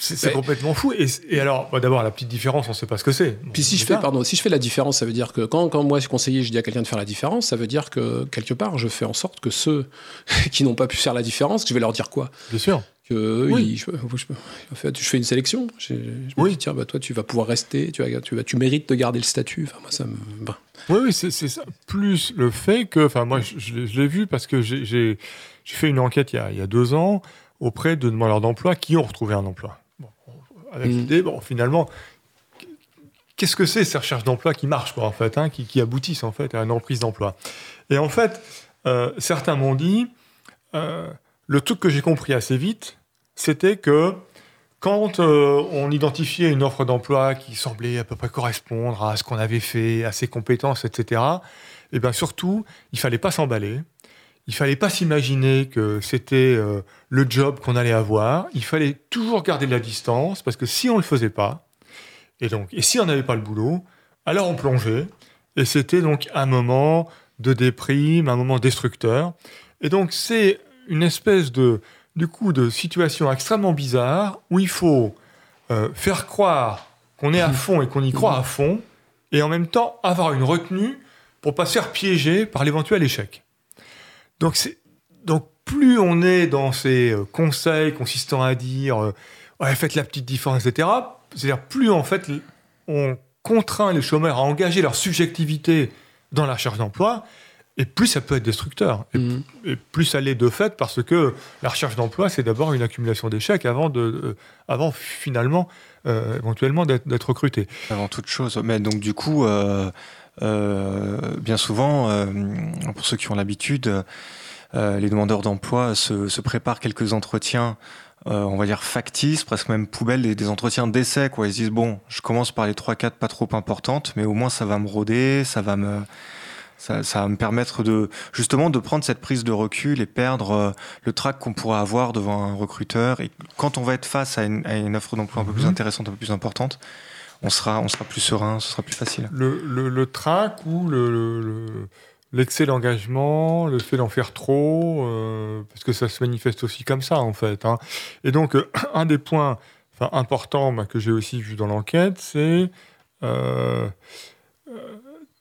C'est c'est complètement fou. Et, et alors, bah, d'abord, la petite différence, on ne sait pas ce que c'est. Puis si je fais, pardon, si je fais la différence, ça veut dire que quand, quand moi, je conseiller, je dis à quelqu'un de faire la différence, ça veut dire que quelque part, je fais en sorte que ceux <laughs> qui n'ont pas pu faire la différence, je vais leur dire quoi? Bien sûr. Que Oui. je, je- en fait, je fais une sélection. Je, je me dis tiens, bah toi, tu vas pouvoir rester, tu vas, tu vas, tu mérites de garder le statut. Enfin, moi, ça me. bah. Oui, oui, c'est ça. Plus le fait que, enfin, moi, je, je l'ai- vu parce que j'ai fait une enquête il y, a, il y a deux ans auprès de demandeurs d'emploi qui ont retrouvé un emploi. Bon, avec Mm. l'idée, bon, finalement, qu'est-ce que c'est ces recherches d'emploi qui marchent, quoi, en fait, hein, qui, qui aboutissent en fait à une emprise d'emploi? Et en fait, euh, certains m'ont dit, euh, le truc que j'ai compris assez vite, c'était que quand euh, on identifiait une offre d'emploi qui semblait à peu près correspondre à ce qu'on avait fait, à ses compétences, etc., et bien surtout, il fallait pas s'emballer. Il fallait pas s'imaginer que c'était euh, le job qu'on allait avoir. Il fallait toujours garder de la distance parce que si on le faisait pas, et donc, et si on n'avait pas le boulot, alors on plongeait. Et c'était donc un moment de déprime, un moment destructeur. Et donc, c'est une espèce de, du coup, de situation extrêmement bizarre où il faut euh, faire croire qu'on est à <laughs> fond et qu'on y croit à fond, et en même temps avoir une retenue pour pas se faire piéger par l'éventuel échec. Donc, c'est, donc plus on est dans ces euh, conseils consistant à dire euh, ouais, faites la petite différence, etc., c'est-à-dire plus en fait on contraint les chômeurs à engager leur subjectivité dans la recherche d'emploi, et plus ça peut être destructeur. Et, Mhm. et plus ça l'est de fait, parce que la recherche d'emploi, c'est d'abord une accumulation d'échecs avant, de, euh, avant finalement, euh, éventuellement, d'être recruté. Avant toute chose. Mais donc, du coup, euh, euh, bien souvent, euh, pour ceux qui ont l'habitude, euh, les demandeurs d'emploi se, se préparent quelques entretiens, euh, on va dire factices, presque même poubelles, des, des entretiens d'essai. Quoi. Ils se disent, bon, je commence par les 3-4 pas trop importantes, mais au moins ça va me rôder, ça va me. Ça, ça va me permettre de justement de prendre cette prise de recul et perdre euh, le trac qu'on pourrait avoir devant un recruteur. Et quand on va être face à une, à une offre d'emploi un peu plus Mhm. intéressante, un peu plus importante, on sera, on sera plus serein, ce sera plus facile. Le, le, le trac ou le, le- l'excès d'engagement, le fait d'en faire trop, euh, parce que ça se manifeste aussi comme ça en fait. hein. Et donc euh, <clears throat> un des points enfin, importants bah, que j'ai aussi vu dans l'enquête, c'est euh,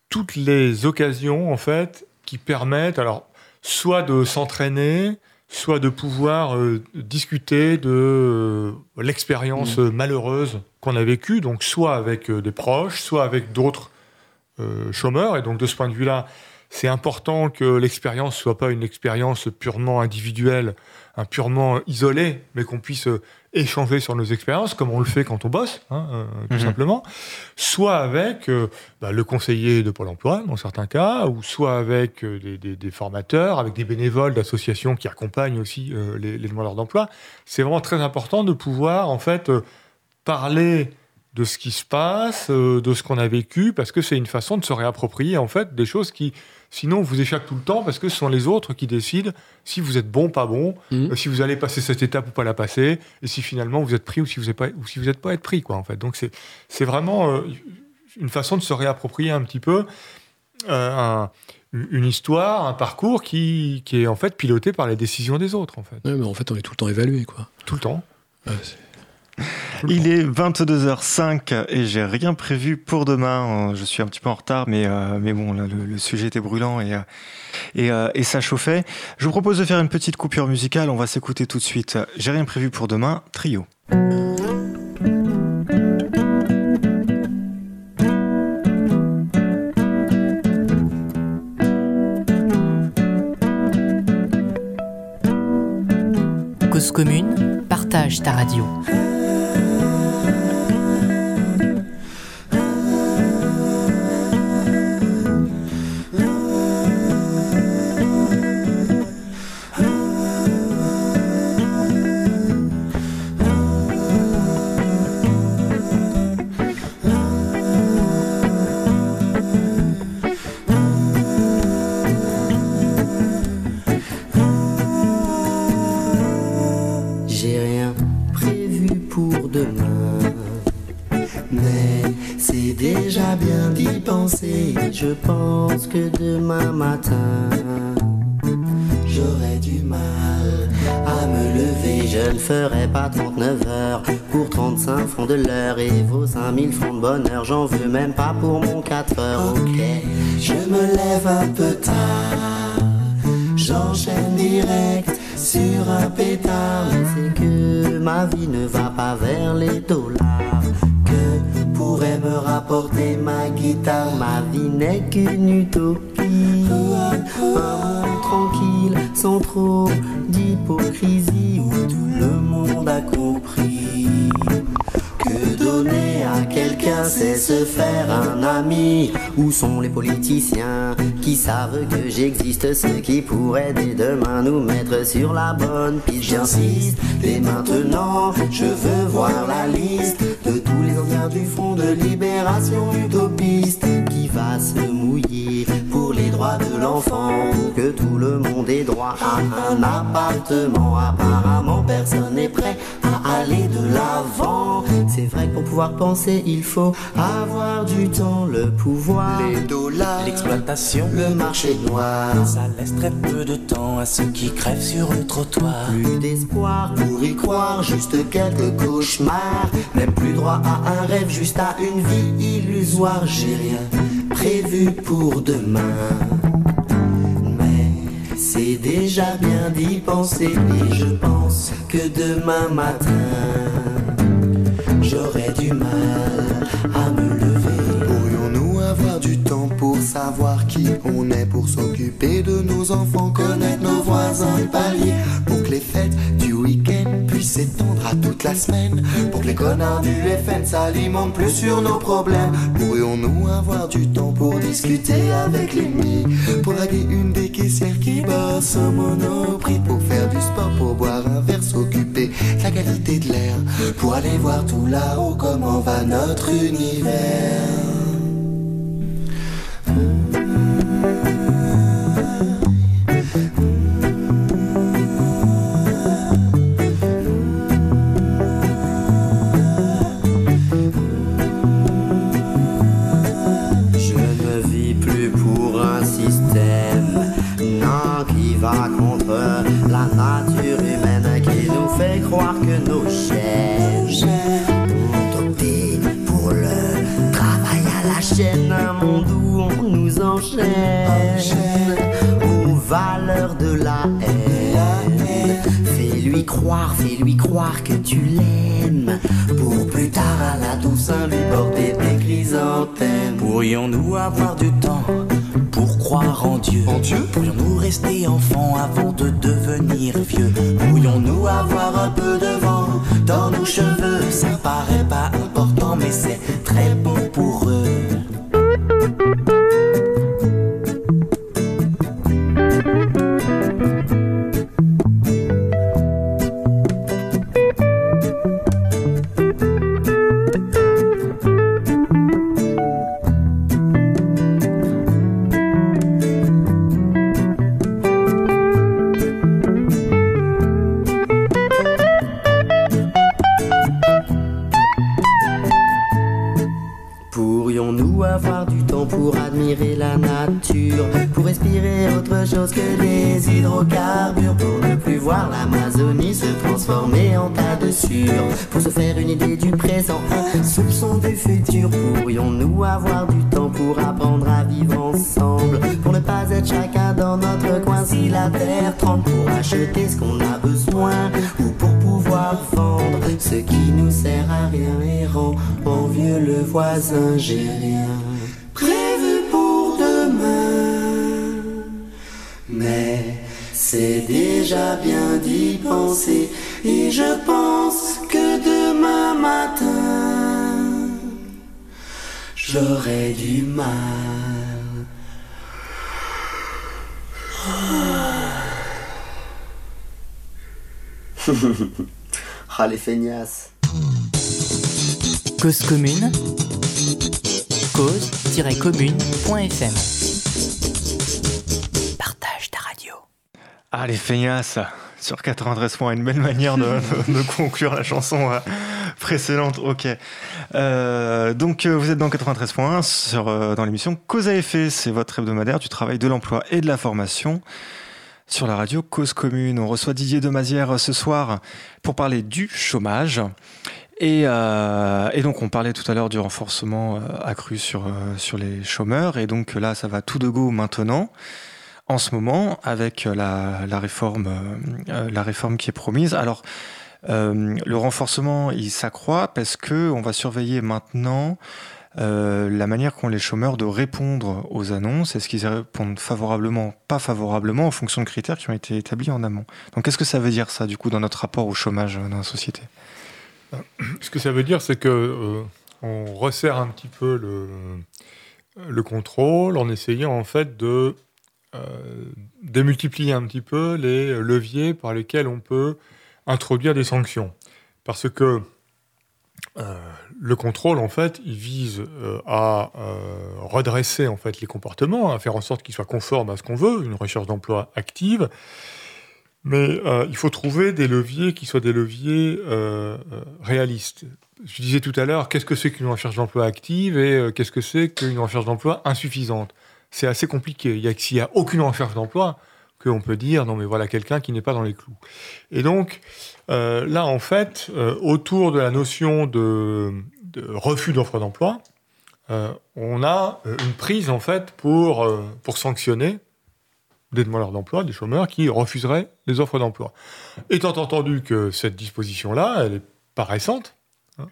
toutes les occasions en fait qui permettent alors soit de s'entraîner, soit de pouvoir euh, discuter de euh, l'expérience euh, malheureuse qu'on a vécue, donc soit avec euh, des proches, soit avec d'autres chômeurs. Et donc de ce point de vue-là, c'est important que l'expérience soit pas une expérience purement individuelle, purement isolée, mais qu'on puisse euh, échanger sur nos expériences, comme on le fait quand on bosse, hein, euh, tout Mhm. simplement. Soit avec euh, bah, le conseiller de Pôle Emploi, dans certains cas, ou soit avec euh, des, des- des formateurs, avec des bénévoles d'associations qui accompagnent aussi les, les demandeurs d'emploi. C'est vraiment très important de pouvoir, en fait, parler de ce qui se passe, euh, de ce qu'on a vécu, parce que c'est une façon de se réapproprier en fait des choses qui, sinon, vous échappent tout le temps, parce que ce sont les autres qui décident si vous êtes bon, pas bon, Mhm. euh, si vous allez passer cette étape ou pas la passer, et si finalement vous êtes pris ou si vous n'êtes pas, ou si vous n'êtes pas être pris, quoi, en fait. Donc c'est c'est vraiment euh, une façon de se réapproprier un petit peu un- une histoire, un parcours qui, qui est en fait piloté par les décisions des autres, en fait, Ouais, mais en fait, on est tout le temps évalué, quoi. tout le temps. Ouais, c'est- Il est 22h05 et j'ai rien prévu pour demain. Je suis un petit peu en retard, mais, euh, mais bon, là, le, le sujet était brûlant et, euh, et, euh, et ça chauffait. Je vous propose de faire une petite coupure musicale. On va s'écouter tout de suite. J'ai rien prévu pour demain. Trio. Cause commune, partage ta radio. Je pense que demain matin, j'aurai du mal à me lever. Je ne ferai pas 39 heures pour 35 francs de l'heure et vos 5000 francs de bonheur. J'en veux même pas pour mon 4 heures. Ok, je me lève un peu tard. J'enchaîne direct sur un pétard. C'est que ma vie ne va pas vers les dollars. Rapporter ma guitare Ma vie n'est qu'une utopie. Un monde tranquille, sans trop d'hypocrisie, où tout le monde a compris. Donner à quelqu'un, c'est se faire un ami. Où sont les politiciens qui savent que j'existe, ceux qui pourraient dès demain nous mettre sur la bonne piste J'insiste, dès maintenant, je veux voir la liste de tous les anciens du front de libération utopiste qui va se mouiller pour les droits de l'enfant, que tout le monde ait droit à un appartement. Apparemment, personne n'est prêt aller de l'avant. C'est vrai que pour pouvoir penser, il faut avoir du temps, le pouvoir, les dollars, L'exploitation, le marché noir. ça laisse très peu de temps à ceux qui crèvent sur le trottoir. Plus d'espoir pour y croire, juste quelques cauchemars. Même plus droit à un rêve, juste à une vie illusoire. J'ai rien prévu pour demain. C'est déjà bien d'y penser. Et je pense que demain matin, j'aurai du mal à me lever. Pourrions-nous avoir du temps pour savoir qui on est, pour s'occuper de nos enfants, connaître nos voisins de palier, pour que les fêtes du à toute la semaine, pour que les connards du FN s'alimentent plus sur nos problèmes. Pourrions-nous avoir du temps pour discuter avec l'ennemi, pour draguer une des caissières qui bosse au monoprix, pour faire du sport, pour boire un verre, s'occuper de la qualité de l'air, pour aller voir tout là-haut comment va notre univers? Croire, fais-lui croire que tu l'aimes, pour plus tard à la Toussaint lui porter des chrysanthèmes. Pourrions-nous avoir du temps pour croire en Dieu? Pourrions-nous rester enfants avant de devenir vieux? Pourrions-nous avoir un peu de vent dans nos cheveux? Ça paraît pas important mais c'est très bon pour eux ce qui nous sert à rien et rend envieux le voisin j'ai rien prévu pour demain mais c'est déjà bien d'y penser et je pense que demain matin j'aurai du mal <laughs> les feignasses Cause commune, cause-commune.fm. Partage ta radio. Ah, les feignasses sur 93 points, une belle manière de, de- de conclure la chanson euh, précédente. Ok. Euh, donc, euh, vous êtes dans 93.1 sur, euh, dans l'émission Cause à effet. C'est votre hebdomadaire du travail, de l'emploi et de la formation sur la radio Cause Commune. On reçoit Didier Demazière euh, ce soir pour parler du chômage. Et, euh, et donc, on parlait tout à l'heure du renforcement euh, accru sur, sur les chômeurs. Et donc, là, ça va tout de go maintenant en ce moment avec la, la réforme, la réforme qui est promise. Alors, le renforcement, il s'accroît parce que on va surveiller maintenant euh, la manière qu'ont les chômeurs de répondre aux annonces. Est-ce qu'ils répondent favorablement, pas favorablement, en fonction de critères qui ont été établis en amont? Donc, qu'est-ce que ça veut dire ça, du coup, dans notre rapport au chômage euh, dans la société? Ce que ça veut dire, c'est que euh, on resserre un petit peu le, le contrôle en essayant en fait de euh, démultiplier un petit peu les leviers par lesquels on peut introduire des sanctions. Parce que euh, le contrôle, en fait, il vise euh, à euh, redresser en fait les comportements, à faire en sorte qu'ils soient conformes à ce qu'on veut, une recherche d'emploi active. Mais euh, il faut trouver des leviers qui soient des leviers réalistes. Je disais tout à l'heure, qu'est-ce que c'est qu'une recherche d'emploi active et qu'est-ce que c'est qu'une recherche d'emploi insuffisante? C'est assez compliqué. Il y a s'il n'y a aucune recherche d'emploi qu'on peut dire, non mais voilà quelqu'un qui n'est pas dans les clous. Et donc, là, en fait, euh, autour de la notion de, refus d'offre d'emploi, euh, on a euh, une prise, en fait, pour, euh, sanctionner des demandeurs d'emploi, des chômeurs qui refuseraient les offres d'emploi. Étant entendu que cette disposition-là, elle est pas récente, hein,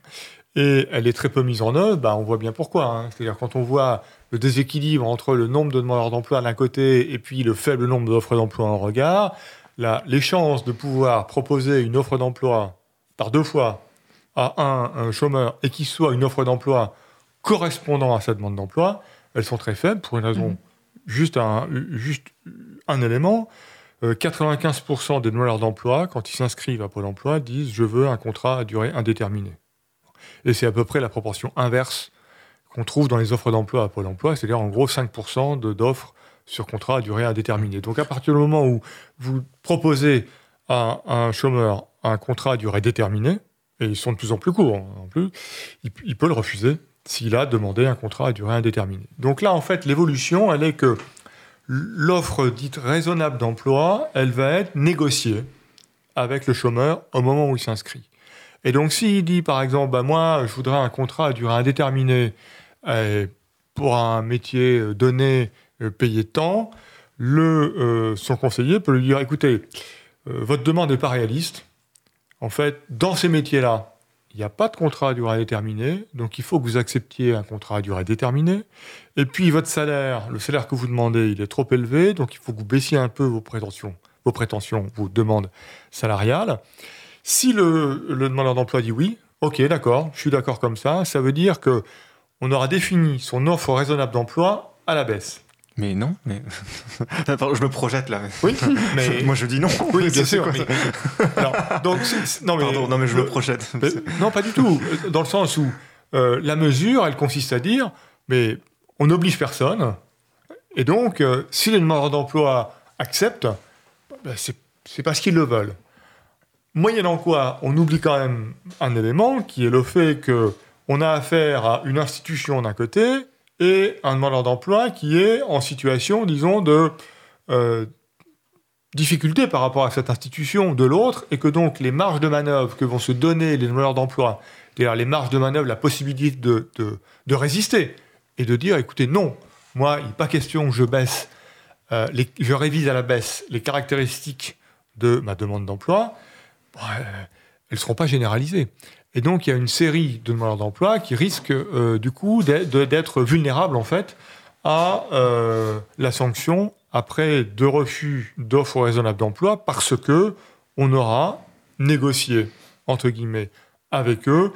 et elle est très peu mise en œuvre, bah, on voit bien pourquoi. hein. C'est-à-dire quand on voit le déséquilibre entre le nombre de demandeurs d'emploi d'un côté et puis le faible nombre d'offres d'emploi en regard, les chances de pouvoir proposer une offre d'emploi par deux fois à un, un chômeur et qu'il soit une offre d'emploi correspondant à sa demande d'emploi, elles sont très faibles pour une raison, juste, un, juste un élément. Euh, 95% des demandeurs d'emploi, quand ils s'inscrivent à Pôle emploi, disent je veux un contrat à durée indéterminée. Et c'est à peu près la proportion inverse qu'on trouve dans les offres d'emploi à Pôle emploi, c'est-à-dire en gros 5% de- d'offres sur contrat à durée indéterminée. Donc à partir du moment où vous proposez à un chômeur un contrat à durée déterminée, et ils sont de plus en plus courts hein, en plus, il, peut le refuser s'il a demandé un contrat à durée indéterminée. Donc là, en fait, l'évolution, elle est que l'offre dite raisonnable d'emploi, elle va être négociée avec le chômeur au moment où il s'inscrit. Et donc, s'il dit, par exemple, bah, moi, je voudrais un contrat à durée indéterminée euh, pour un métier euh, donné, euh, payé tant, euh, son conseiller peut lui dire, écoutez, euh, votre demande n'est pas réaliste. En fait, dans ces métiers-là, il n'y a pas de contrat à durée indéterminée, donc il faut que vous acceptiez un contrat à durée déterminée. Et puis, votre salaire, le salaire que vous demandez, il est trop élevé, donc il faut que vous baissiez un peu vos prétentions, vos prétentions, vos demandes salariales. Si le, le demandeur d'emploi dit oui, ok, d'accord, je suis d'accord comme ça, ça veut dire que on aura défini son offre raisonnable d'emploi à la baisse. Mais non, mais. <laughs> Je me projette là. Oui, <laughs> mais. Moi je dis non. Oui, bien sûr. mais- <laughs> Alors, donc, non, mais, Pardon, non mais je me projette. mais- non, pas du tout. Dans le sens où euh, la mesure, elle consiste à dire, mais on n'oblige personne. Et donc, euh, si les demandeurs d'emploi acceptent, ben, c'est c'est parce qu'ils le veulent. Moyennant quoi, on oublie quand même un élément qui est le fait que on a affaire à une institution d'un côté et un demandeur d'emploi qui est en situation, disons, de euh, difficulté par rapport à cette institution de l'autre, et que donc les marges de manœuvre que vont se donner les demandeurs d'emploi, c'est-à-dire les marges de manœuvre, la possibilité de, de, résister, et de dire, écoutez, non, moi, il n'est pas question que je baisse, euh, je révise à la baisse les caractéristiques de ma demande d'emploi, bon, euh, elles ne seront pas généralisées. Et donc, il y a une série de demandeurs d'emploi qui risquent, euh, du coup, d'être- vulnérables, en fait, à euh, la sanction après deux refus d'offres raisonnables d'emploi parce que on aura négocié, entre guillemets, avec eux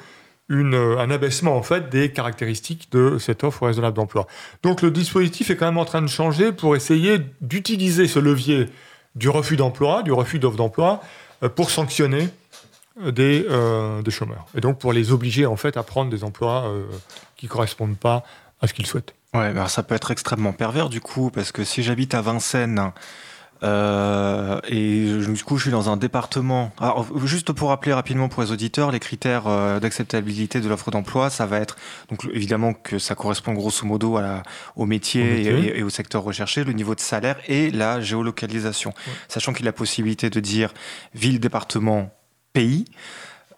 euh, un abaissement en fait des caractéristiques de cette offre raisonnable d'emploi. Donc le dispositif est quand même en train de changer pour essayer d'utiliser ce levier du refus d'emploi, du refus d'offre d'emploi, pour sanctionner des, euh, des chômeurs. Et donc pour les obliger en fait à prendre des emplois euh, qui ne correspondent pas à ce qu'ils souhaitent. Ouais, alors ça peut être extrêmement pervers du coup, parce que si j'habite à Vincennes euh, et du coup je suis dans un département. Alors, juste pour rappeler rapidement pour les auditeurs, les critères euh, d'acceptabilité de l'offre d'emploi, ça va être donc évidemment que ça correspond grosso modo à la, au métier, Au métier. Et, et au secteur recherché, le niveau de salaire et la géolocalisation. Sachant qu'il a la possibilité de dire ville, département,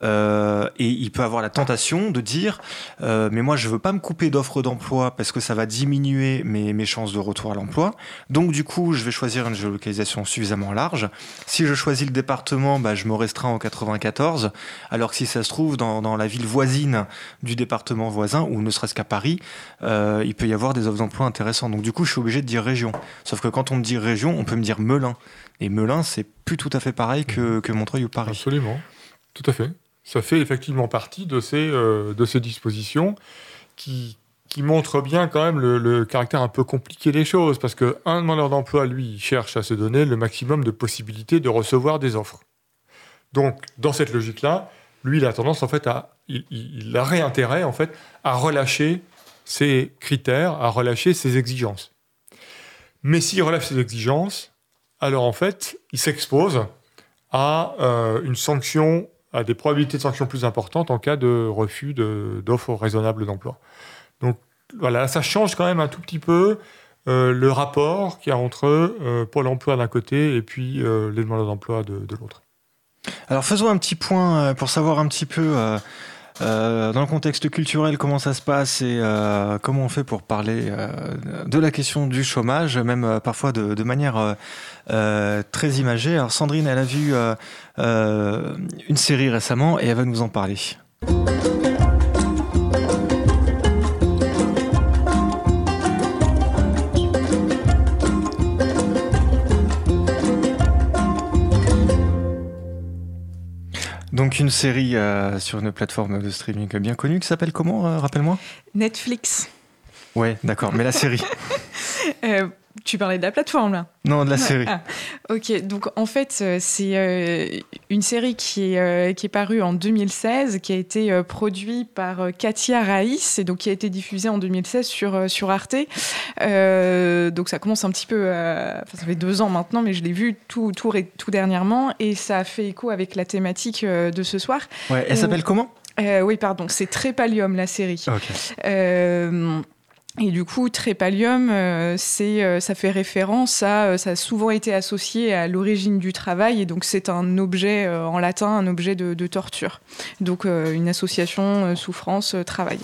Euh, et il peut avoir la tentation de dire euh, mais moi je veux pas me couper d'offres d'emploi parce que ça va diminuer mes, mes chances de retour à l'emploi. Donc du coup je vais choisir une géolocalisation suffisamment large. Si je choisis le département bah, je me restreins en 94 alors que si ça se trouve dans, dans la ville voisine du département voisin ou ne serait-ce qu'à Paris euh, il peut y avoir des offres d'emploi intéressantes. Donc du coup je suis obligé de dire région. Sauf que quand on me dit région on peut me dire Melun et Melun c'est plus tout à fait pareil que, que Montreuil ou Paris Absolument, tout à fait. Ça fait effectivement partie de ces, euh, de ces dispositions qui, qui montrent bien quand même le, le caractère un peu compliqué des choses, parce qu'un demandeur d'emploi, lui, cherche à se donner le maximum de possibilités de recevoir des offres. Donc, dans cette logique-là, lui, il a tendance, en fait, à... Il, il, il aurait intérêt, en fait, à relâcher ses critères, à relâcher ses exigences. Mais s'il relâche ses exigences, alors, en fait, il s'expose à euh, une sanction, à des probabilités de sanction plus importantes en cas de refus d'offres raisonnables d'emploi. Donc voilà, ça change quand même un tout petit peu euh, le rapport qu'il y a entre euh, Pôle emploi d'un côté et puis les demandeurs d'emploi de, l'autre. Alors faisons un petit point pour savoir un petit peu euh, dans le contexte culturel comment ça se passe et euh, comment on fait pour parler euh, de la question du chômage, même parfois de, de manière très imagée. Alors Sandrine, elle a vu une série récemment et elle va nous en parler. Donc une série euh, sur une plateforme de streaming bien connue qui s'appelle comment, euh, rappelle-moi? Netflix. Ouais, d'accord, mais la série. <laughs> Euh, tu parlais de la plateforme là Non, de la série. ah, ok, donc en fait, euh, c'est euh, une série qui est, euh, qui est parue en 2016, qui a été produite par Katia Raïs et donc qui a été diffusée en 2016 sur, sur Arte. Euh, donc ça commence un petit peu, enfin ça fait deux ans maintenant, mais je l'ai vu tout, tout, tout dernièrement et ça a fait écho avec la thématique de ce soir. Ouais, elle s'appelle comment? Euh, Oui, pardon, c'est Trépalium la série. Ok. Euh, et du coup, trépalium, euh, euh, ça fait référence à, euh, ça a souvent été associé à l'origine du travail, et donc c'est un objet en latin, un objet de, de torture. Donc une association souffrance-travail.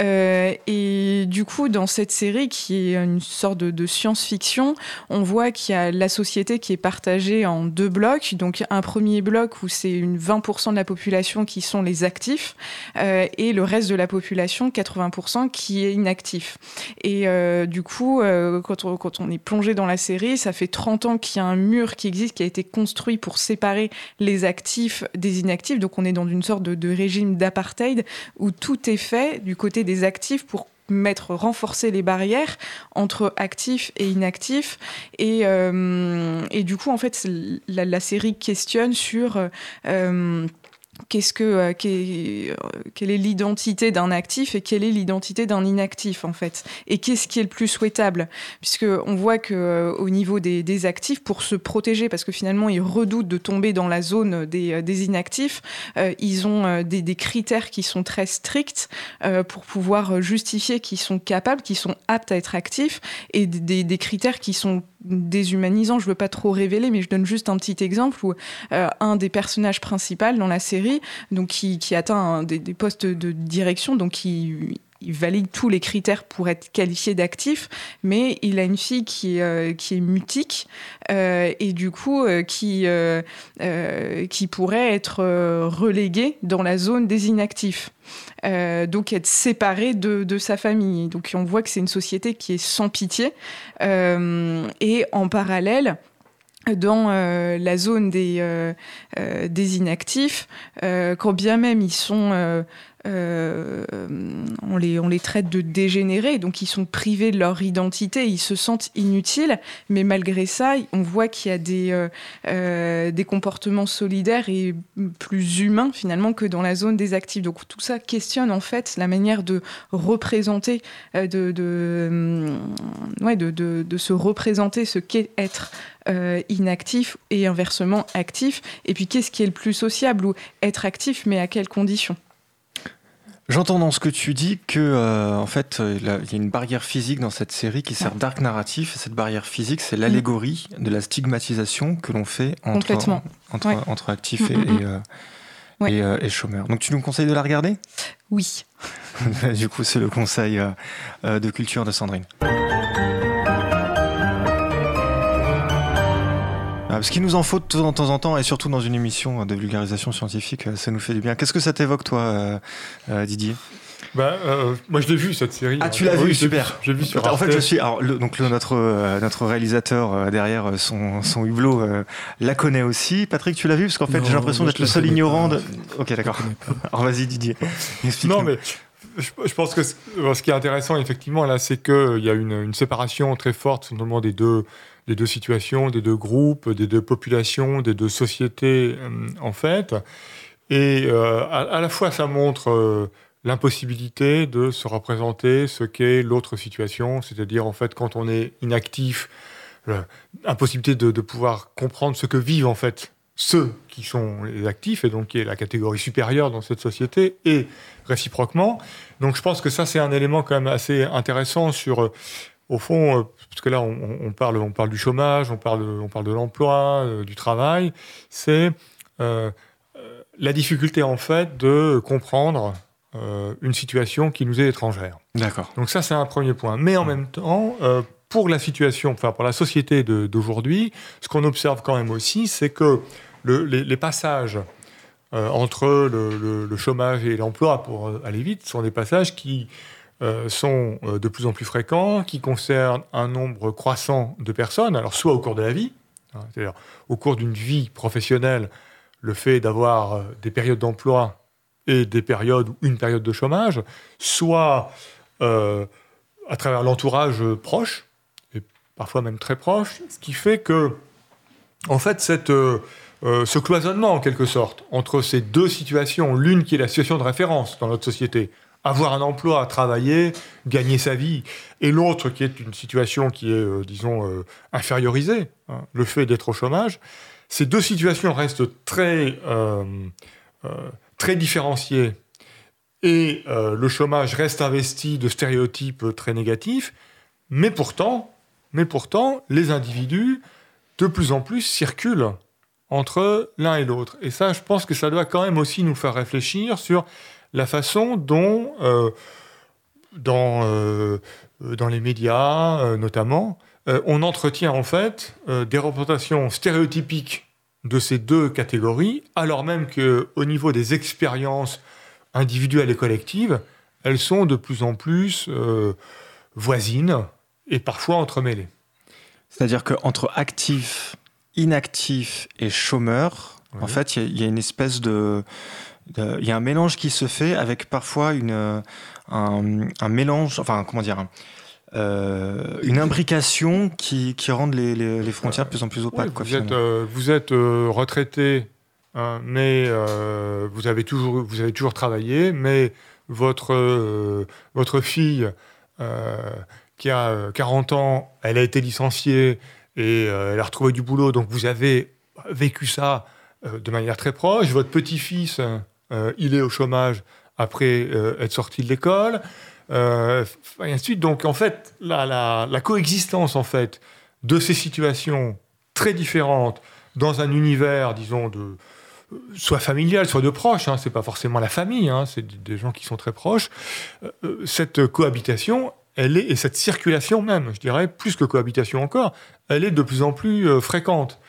Euh, et du coup, dans cette série, qui est une sorte de, science-fiction, on voit qu'il y a la société qui est partagée en deux blocs. Donc, un premier bloc où c'est une 20% de la population qui sont les actifs, euh, et le reste de la population, 80%, qui est inactif. Et euh, du coup, quand on, est plongé dans la série, ça fait 30 ans qu'il y a un mur qui existe, qui a été construit pour séparer les actifs des inactifs. Donc, on est dans une sorte de, de régime d'apartheid où tout est fait du côté des actifs pour mettre, renforcer les barrières entre actifs et inactifs. Et, euh, et du coup, en fait, la, série questionne sur euh, qu'est-ce que euh, euh, quelle est l'identité d'un actif et quelle est l'identité d'un inactif en fait. Et qu'est-ce qui est le plus souhaitable? Puisque on voit que euh, au niveau des, actifs pour se protéger parce que finalement ils redoutent de tomber dans la zone des, inactifs ils ont des, des, critères qui sont très stricts pour pouvoir justifier qu'ils sont capables qu'ils sont aptes à être actifs et des critères qui sont déshumanisant, je veux pas trop révéler, mais je donne juste un petit exemple où euh, un des personnages principaux dans la série, donc qui, qui atteint des, des, postes de direction, donc qui il valide tous les critères pour être qualifié d'actif, mais il a une fille qui, est, euh, est mutique euh, et du coup euh, qui, pourrait être reléguée dans la zone des inactifs. donc être séparée de, sa famille. Donc on voit que c'est une société qui est sans pitié. et en parallèle, dans la zone des inactifs, quand bien même ils sont euh, on, les, traite de dégénérés, donc ils sont privés de leur identité, ils se sentent inutiles, mais malgré ça, on voit qu'il y a des, euh, euh, comportements solidaires et plus humains finalement que dans la zone des actifs. Donc tout ça questionne en fait la manière de représenter, de, se représenter ce qu'est être inactif et inversement actif. Et puis qu'est-ce qui est le plus sociable ou être actif, mais à quelles conditions? J'entends dans ce que tu dis que euh, en fait euh, il y a une barrière physique dans cette série qui sert d'arc narratif. Et cette barrière physique, c'est l'allégorie de la stigmatisation que l'on fait entre, entre, ouais. entre actifs et, et, euh, ouais. et, euh, et, chômeurs. Donc tu nous conseilles de la regarder? Oui. <laughs> du coup, c'est le conseil de culture de Sandrine. Parce qu'il nous en faut de temps en temps, et surtout dans une émission de vulgarisation scientifique, euh, ça nous fait du bien. Qu'est-ce que ça t'évoque, toi, euh, euh, Didier? Bah, euh, moi je l'ai vu cette série. Ah tu l'as vu oui, super. J'ai vu sur En Arte. fait je suis alors le, donc le, notre euh, notre réalisateur euh, derrière son son hublot euh, la connaît aussi. Patrick tu l'as vu? Parce qu'en fait j'ai l'impression d'être le seul ignorant. De... Ok d'accord. Alors vas-y Didier. Non mais je, je, pense que ce qui est intéressant effectivement là c'est que il y a une, une séparation très forte notamment des deux des deux situations, des deux groupes, des deux populations, des deux sociétés euh, en fait. Et euh, à, la fois ça montre euh, l'impossibilité de se représenter ce qu'est l'autre situation, c'est-à-dire en fait quand on est inactif, l'impossibilité de, de, pouvoir comprendre ce que vivent en fait ceux qui sont les actifs et donc qui est la catégorie supérieure dans cette société et réciproquement. Donc je pense que ça c'est un élément quand même assez intéressant sur au fond, parce que là, on, on, parle, on parle du chômage, on parle, on parle de l'emploi, euh, du travail, c'est euh, la difficulté, en fait, de comprendre euh, une situation qui nous est étrangère. D'accord. Donc ça, c'est un premier point. Mais en mmh. même temps, euh, pour la situation, enfin, pour la société d'aujourd'hui, ce qu'on observe quand même aussi, c'est que le, les, les, passages entre le, le, le, chômage et l'emploi, pour aller vite, sont des passages qui euh, sont euh, de plus en plus fréquents, qui concernent un nombre croissant de personnes, alors soit au cours de la vie, hein, c'est-à-dire au cours d'une vie professionnelle, le fait d'avoir euh, des périodes d'emploi et des périodes ou une période de chômage, soit euh, à travers l'entourage proche, et parfois même très proche, ce qui fait que, en fait, cette, euh, ce cloisonnement, en quelque sorte, entre ces deux situations, l'une qui est la situation de référence dans notre société, avoir un emploi, travailler, gagner sa vie, et l'autre qui est une situation qui est, euh, disons, euh, infériorisée, hein, le fait d'être au chômage, ces deux situations restent très, euh, très différenciées et le chômage reste investi de stéréotypes très négatifs, mais pourtant, mais pourtant, les individus, de plus en plus, circulent entre l'un et l'autre. Et ça, je pense que ça doit quand même aussi nous faire réfléchir sur la façon dont, euh, dans, euh, dans les médias euh, notamment, on entretient en fait des représentations stéréotypiques de ces deux catégories, alors même qu'au niveau des expériences individuelles et collectives, elles sont de plus en plus voisines et parfois entremêlées. C'est-à-dire qu'entre actifs, inactifs et chômeurs, Oui. en fait, il y a- il y, a une espèce de. De- Il y a un mélange qui se fait avec parfois une, euh, un, un mélange, enfin, comment dire, euh, une imbrication qui, qui rendent les, les- les frontières de plus en plus opaques. Ouais, quoi, vous, êtes, euh, vous êtes euh, retraité, hein, mais euh, vous, avez toujours, vous avez toujours travaillé, mais votre, euh, votre fille euh, qui a euh, 40 ans, elle a été licenciée et euh, elle a retrouvé du boulot, donc vous avez vécu ça euh, de manière très proche. Votre petit-fils, euh, il est au chômage après euh, être sorti de l'école. Euh, et ainsi de suite. Donc, en fait, la, coexistence, en fait, de ces situations très différentes dans un univers, disons, de soit familial, soit de proche, hein, c'est pas forcément la famille, hein, c'est des gens qui sont très proches. Cette cohabitation, elle est, et cette circulation même, je dirais, plus que cohabitation encore, elle est de plus en plus fréquente.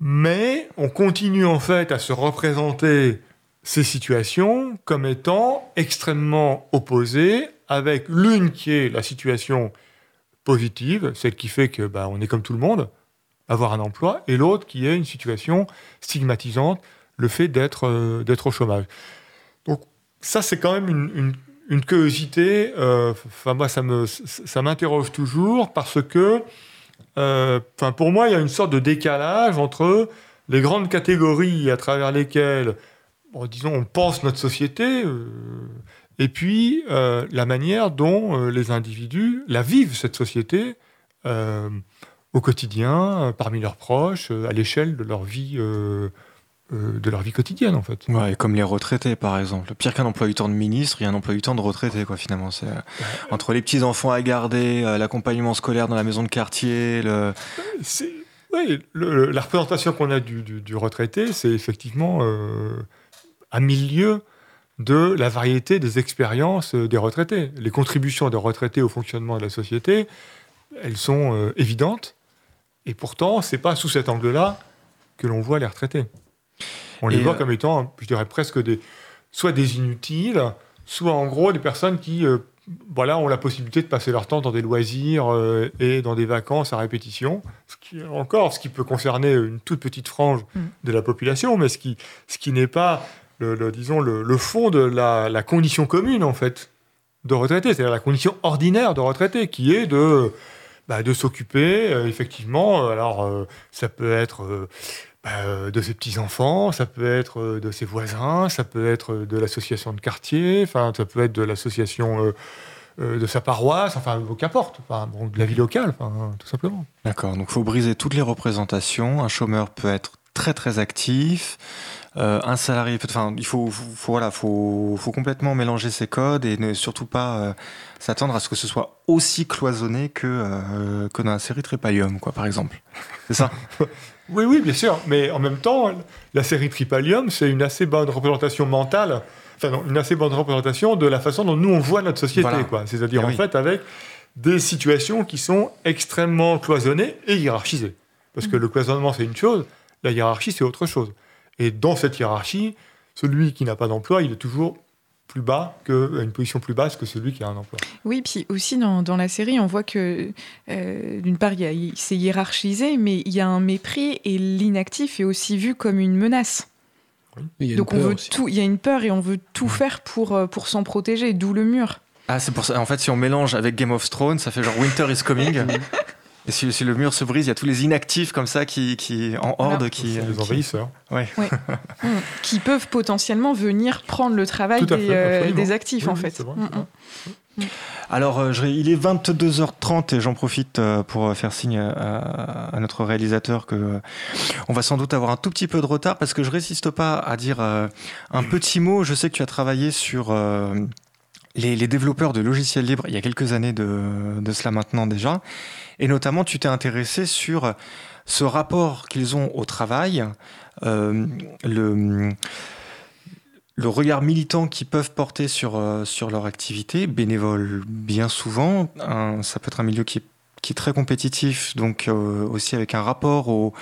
Mais on continue en fait à se représenter ces situations comme étant extrêmement opposées, avec l'une qui est la situation positive, celle qui fait que bah, on est comme tout le monde, avoir un emploi, et l'autre qui est une situation stigmatisante, le fait d'être euh, au chômage. Donc ça, c'est quand même une, une, curiosité. euh, Enfin moi, ça me ça m'interroge toujours parce que, euh, pour moi, il y a une sorte de décalage entre les grandes catégories à travers lesquelles, bon, disons, on pense notre société. euh, et puis, euh, la manière dont euh, les individus la vivent, cette société, au quotidien, parmi leurs proches, à l'échelle de leur vie, de leur vie quotidienne, en fait. Ouais, et comme les retraités, par exemple. Pire qu'un emploi du temps de ministre, il y a un emploi du temps de retraité, quoi, finalement. C'est, entre les petits-enfants à garder, l'accompagnement scolaire dans la maison de quartier, le... Oui, le- la représentation qu'on a du, du- du retraité, c'est effectivement euh, à milieu de la variété des expériences des retraités. Les contributions des retraités au fonctionnement de la société, elles sont euh, évidentes, et pourtant, c'est pas sous cet angle-là que l'on voit les retraités. On les Et, voit euh, comme étant, je dirais presque des, soit des inutiles, soit en gros des personnes qui euh, voilà, ont la possibilité de passer leur temps dans des loisirs et dans des vacances à répétition. Ce qui, encore, ce qui peut concerner une toute petite frange Mm. de la population, mais ce qui, ce qui n'est pas, le, disons, le, fond de la, condition commune, en fait, de retraité, c'est-à-dire la condition ordinaire de retraité, qui est de, bah, de s'occuper, euh, effectivement, euh, alors euh, ça peut être bah, de ses petits-enfants, ça peut être de ses voisins, ça peut être de l'association de quartier, ça peut être de l'association de sa paroisse, enfin, qu'importe, enfin, bon, de la vie locale, tout simplement. D'accord, donc il faut briser toutes les représentations. Un chômeur peut être très très actif. Euh, un salarié peut. Enfin, il faut, voilà, faut, faut complètement mélanger ces codes et ne surtout pas euh, s'attendre à ce que ce soit aussi cloisonné que, euh, que dans la série Trépalium, quoi, par exemple. C'est ça? <laughs> Oui, oui, bien sûr, mais en même temps, la série Tripalium, c'est une assez bonne représentation mentale, enfin, non, une assez bonne représentation de la façon dont nous on voit notre société, Voilà. quoi. C'est-à-dire Ah en oui. fait avec des situations qui sont extrêmement cloisonnées et hiérarchisées. Parce que le cloisonnement c'est une chose, la hiérarchie c'est autre chose. Et dans cette hiérarchie, celui qui n'a pas d'emploi, il est toujours plus bas que à une position plus basse que celui qui a un emploi. Oui, puis aussi dans, dans la série, on voit que euh, d'une part, il il- c'est hiérarchisé, mais il y a un mépris et l'inactif est aussi vu comme une menace. Donc on veut aussi. tout, il y a une peur et on veut tout faire pour, euh, pour s'en protéger, d'où le mur. Ah, c'est pour ça. En fait, si on mélange avec Game of Thrones, ça fait genre Winter is coming. <laughs> et si, si le mur se brise, il y a tous les inactifs comme ça qui, qui en horde Voilà. qui. Euh, qui- envahisseurs. Ouais. <laughs> Mm. Qui peuvent potentiellement venir prendre le travail des, fait, euh, des actifs, Oui, en oui, fait. vrai, Mm, mm. Alors, euh, je- il est 22h30 et j'en profite euh, pour faire signe à, à notre réalisateur que on va sans doute avoir un tout petit peu de retard parce que je résiste pas à dire un petit mot. Je sais que tu as travaillé sur euh, les, développeurs de logiciels libres il y a quelques années de, cela maintenant déjà. Et notamment, tu t'es intéressé sur ce rapport qu'ils ont au travail, euh, le, regard militant qu'ils peuvent porter sur, euh, sur leur activité, bénévole bien souvent. Ça peut être un milieu qui est, très compétitif, donc euh, aussi avec un rapport au,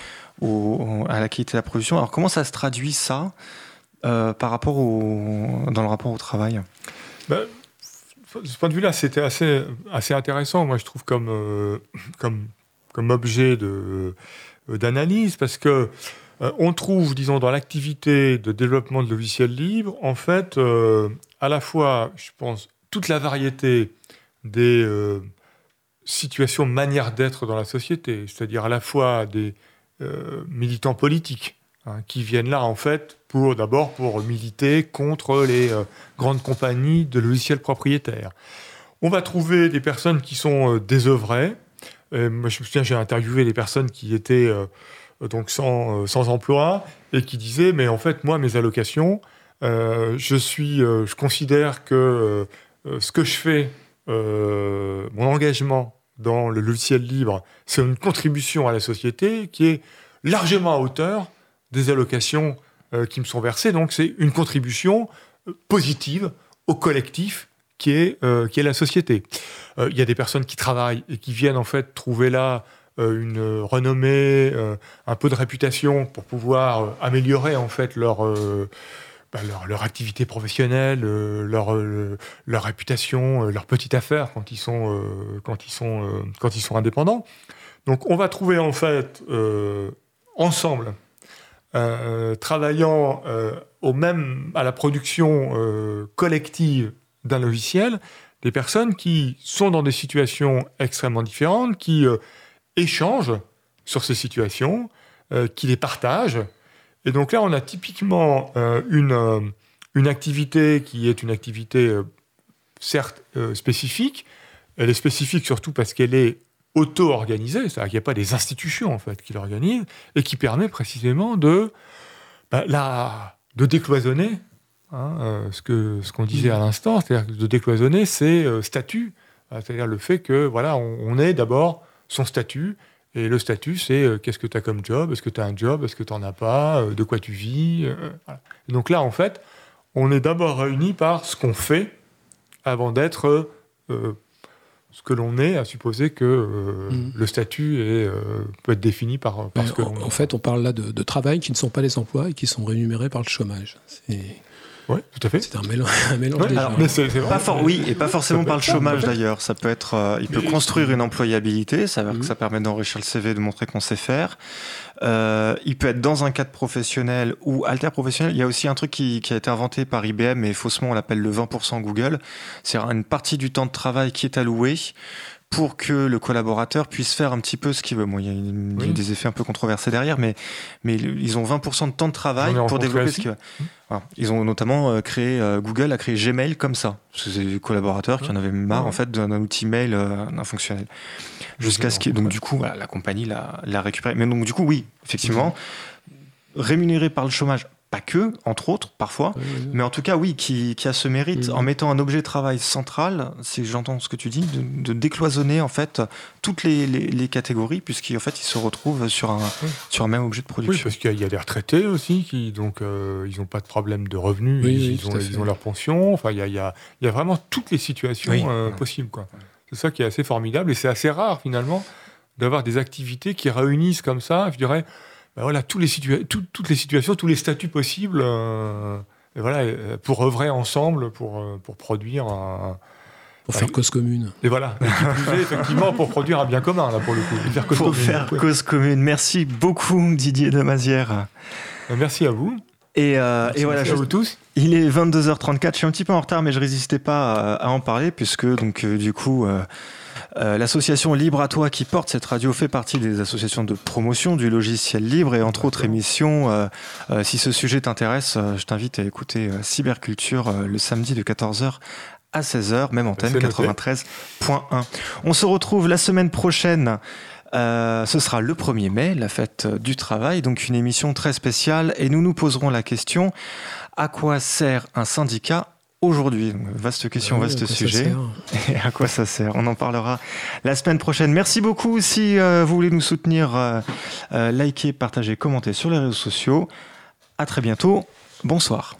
à la qualité de la production. Alors comment ça se traduit ça par rapport au, dans le rapport au travail? Ben, de ce point de vue-là, c'était assez, intéressant, moi, je trouve, comme, euh, objet euh, d'analyse, parce que euh, on trouve, disons, dans l'activité de développement de logiciels libres, en fait, à la fois, je pense, toute la variété des situations, manières d'être dans la société, c'est-à-dire à la fois des militants politiques, hein, qui viennent là, en fait, pour d'abord pour militer contre les euh, grandes compagnies de logiciels propriétaires. On va trouver des personnes qui sont euh, désœuvrées. Moi, je me souviens, j'ai interviewé des personnes qui étaient euh, donc sans, euh, sans emploi et qui disaient mais en fait moi mes allocations, je suis, je considère que ce que je fais, mon engagement dans le logiciel libre, c'est une contribution à la société qui est largement à hauteur des allocations euh, qui me sont versées. Donc c'est une contribution euh, positive au collectif qui est, euh, qui est la société. Il y a des personnes qui travaillent et qui viennent en fait trouver là une renommée, un peu de réputation pour pouvoir améliorer en fait leur, bah, leur, activité professionnelle, leur, leur réputation, leur petite affaire quand ils sont, quand ils sont, quand ils sont indépendants. Donc on va trouver en fait ensemble, euh, travaillant euh, au même, à la production euh, collective d'un logiciel, des personnes qui sont dans des situations extrêmement différentes, qui échangent sur ces situations, qui les partagent. Et donc là, on a typiquement une, une activité qui est une activité, certes, spécifique. Elle est spécifique surtout parce qu'elle est auto-organisée, c'est-à-dire qu'il n'y a pas des institutions en fait qui l'organisent, et qui permet précisément de, bah, la- de décloisonner hein, euh, ce que ce qu'on disait à l'instant, c'est-à-dire de décloisonner ses euh, statuts, Euh, c'est-à-dire le fait que voilà, on, ait d'abord son statut, et le statut c'est euh, qu'est-ce que tu as comme job, est-ce que tu as un job, est-ce que tu n'en as pas, euh, de quoi tu vis. donc là, en fait, on est d'abord réunis par ce qu'on fait avant d'être ce que l'on est, à supposer que euh, Mm. le statut est, euh, peut être défini par, par ce que en, l'on en fait, on parle là de, de travail qui ne sont pas des emplois et qui sont rémunérés par le chômage. C'est Oui, tout à fait. c'est un mélange, un mélange Ouais, des alors, genres. Mais c'est c'est vrai. Pas for- oui, et pas forcément par le chômage d'ailleurs. Ça peut être, euh, il peut Mais- construire une employabilité, ça, veut dire que ça permet d'enrichir le CV, de montrer qu'on sait faire. Euh, il peut être dans un cadre professionnel ou alter-professionnel. Il y a aussi un truc qui, qui a été inventé par IBM et faussement on l'appelle le 20% Google. C'est une partie du temps de travail qui est alloué pour que le collaborateur puisse faire un petit peu ce qu'il veut. Bon, il y a, y des effets un peu controversés derrière, mais, mais ils ont 20% de temps de travail pour développer ce aussi. qu'il veut. Voilà. Ils ont notamment euh, créé, euh, Google a créé Gmail comme ça. Parce que C'est des collaborateurs qui en avaient marre Ouais. en fait d'un outil mail euh, d'un fonctionnel. Jusqu'à ce qu'il donc du coup voilà, la compagnie l'a l'a récupéré. Mais donc du coup oui, effectivement, rémunéré par le chômage, pas que, entre autres, parfois, mais en tout cas oui, qui, qui a ce mérite en mettant un objet de travail central, c'est j'entends ce que tu dis, de, de décloisonner en fait toutes les, les, les catégories, puisqu'en fait ils se retrouvent sur un, sur un même objet de Oui, production. parce qu'il y, a- des retraités aussi qui donc euh, ils n'ont pas de problème de revenus, Oui, ils, oui, ont, ils ont leur pension. Enfin, il y a, y a- y a vraiment toutes les situations Oui. euh, possibles, quoi. C'est ça qui est assez formidable et c'est assez rare finalement d'avoir des activités qui réunissent comme ça. Je dirais, ben voilà, tous les situa- tout- toutes les situations, tous les statuts possibles. euh, voilà, euh, pour œuvrer ensemble, pour, euh, pour produire un. Pour faire cause commune. Et voilà, effectivement, pour produire un bien commun, là, pour le coup. Faire cause Pour commune. faire Ouais. cause commune. Merci beaucoup Didier de Mazière. Euh, Merci à vous. Et, euh, et voilà, à je- vous tous. Il est 22h34, je suis un petit peu en retard, mais je résistais pas à, à en parler, puisque donc euh, du coup, euh, euh, l'association Libre à toi qui porte cette radio fait partie des associations de promotion du logiciel libre et entre autres émissions. euh, euh, si ce sujet t'intéresse, je t'invite à écouter Cyberculture le samedi de 14h à 16h, même antenne 93.1. On se retrouve la semaine prochaine. Euh, ce sera le 1er mai, la fête du travail, donc une émission très spéciale. Et nous nous poserons la question à quoi sert un syndicat aujourd'hui Vaste question, vaste sujet. <laughs> Et à quoi ça sert? On en parlera la semaine prochaine. Merci beaucoup. Si euh, vous voulez nous soutenir, euh, likez, partagez, commentez sur les réseaux sociaux. À très bientôt. Bonsoir.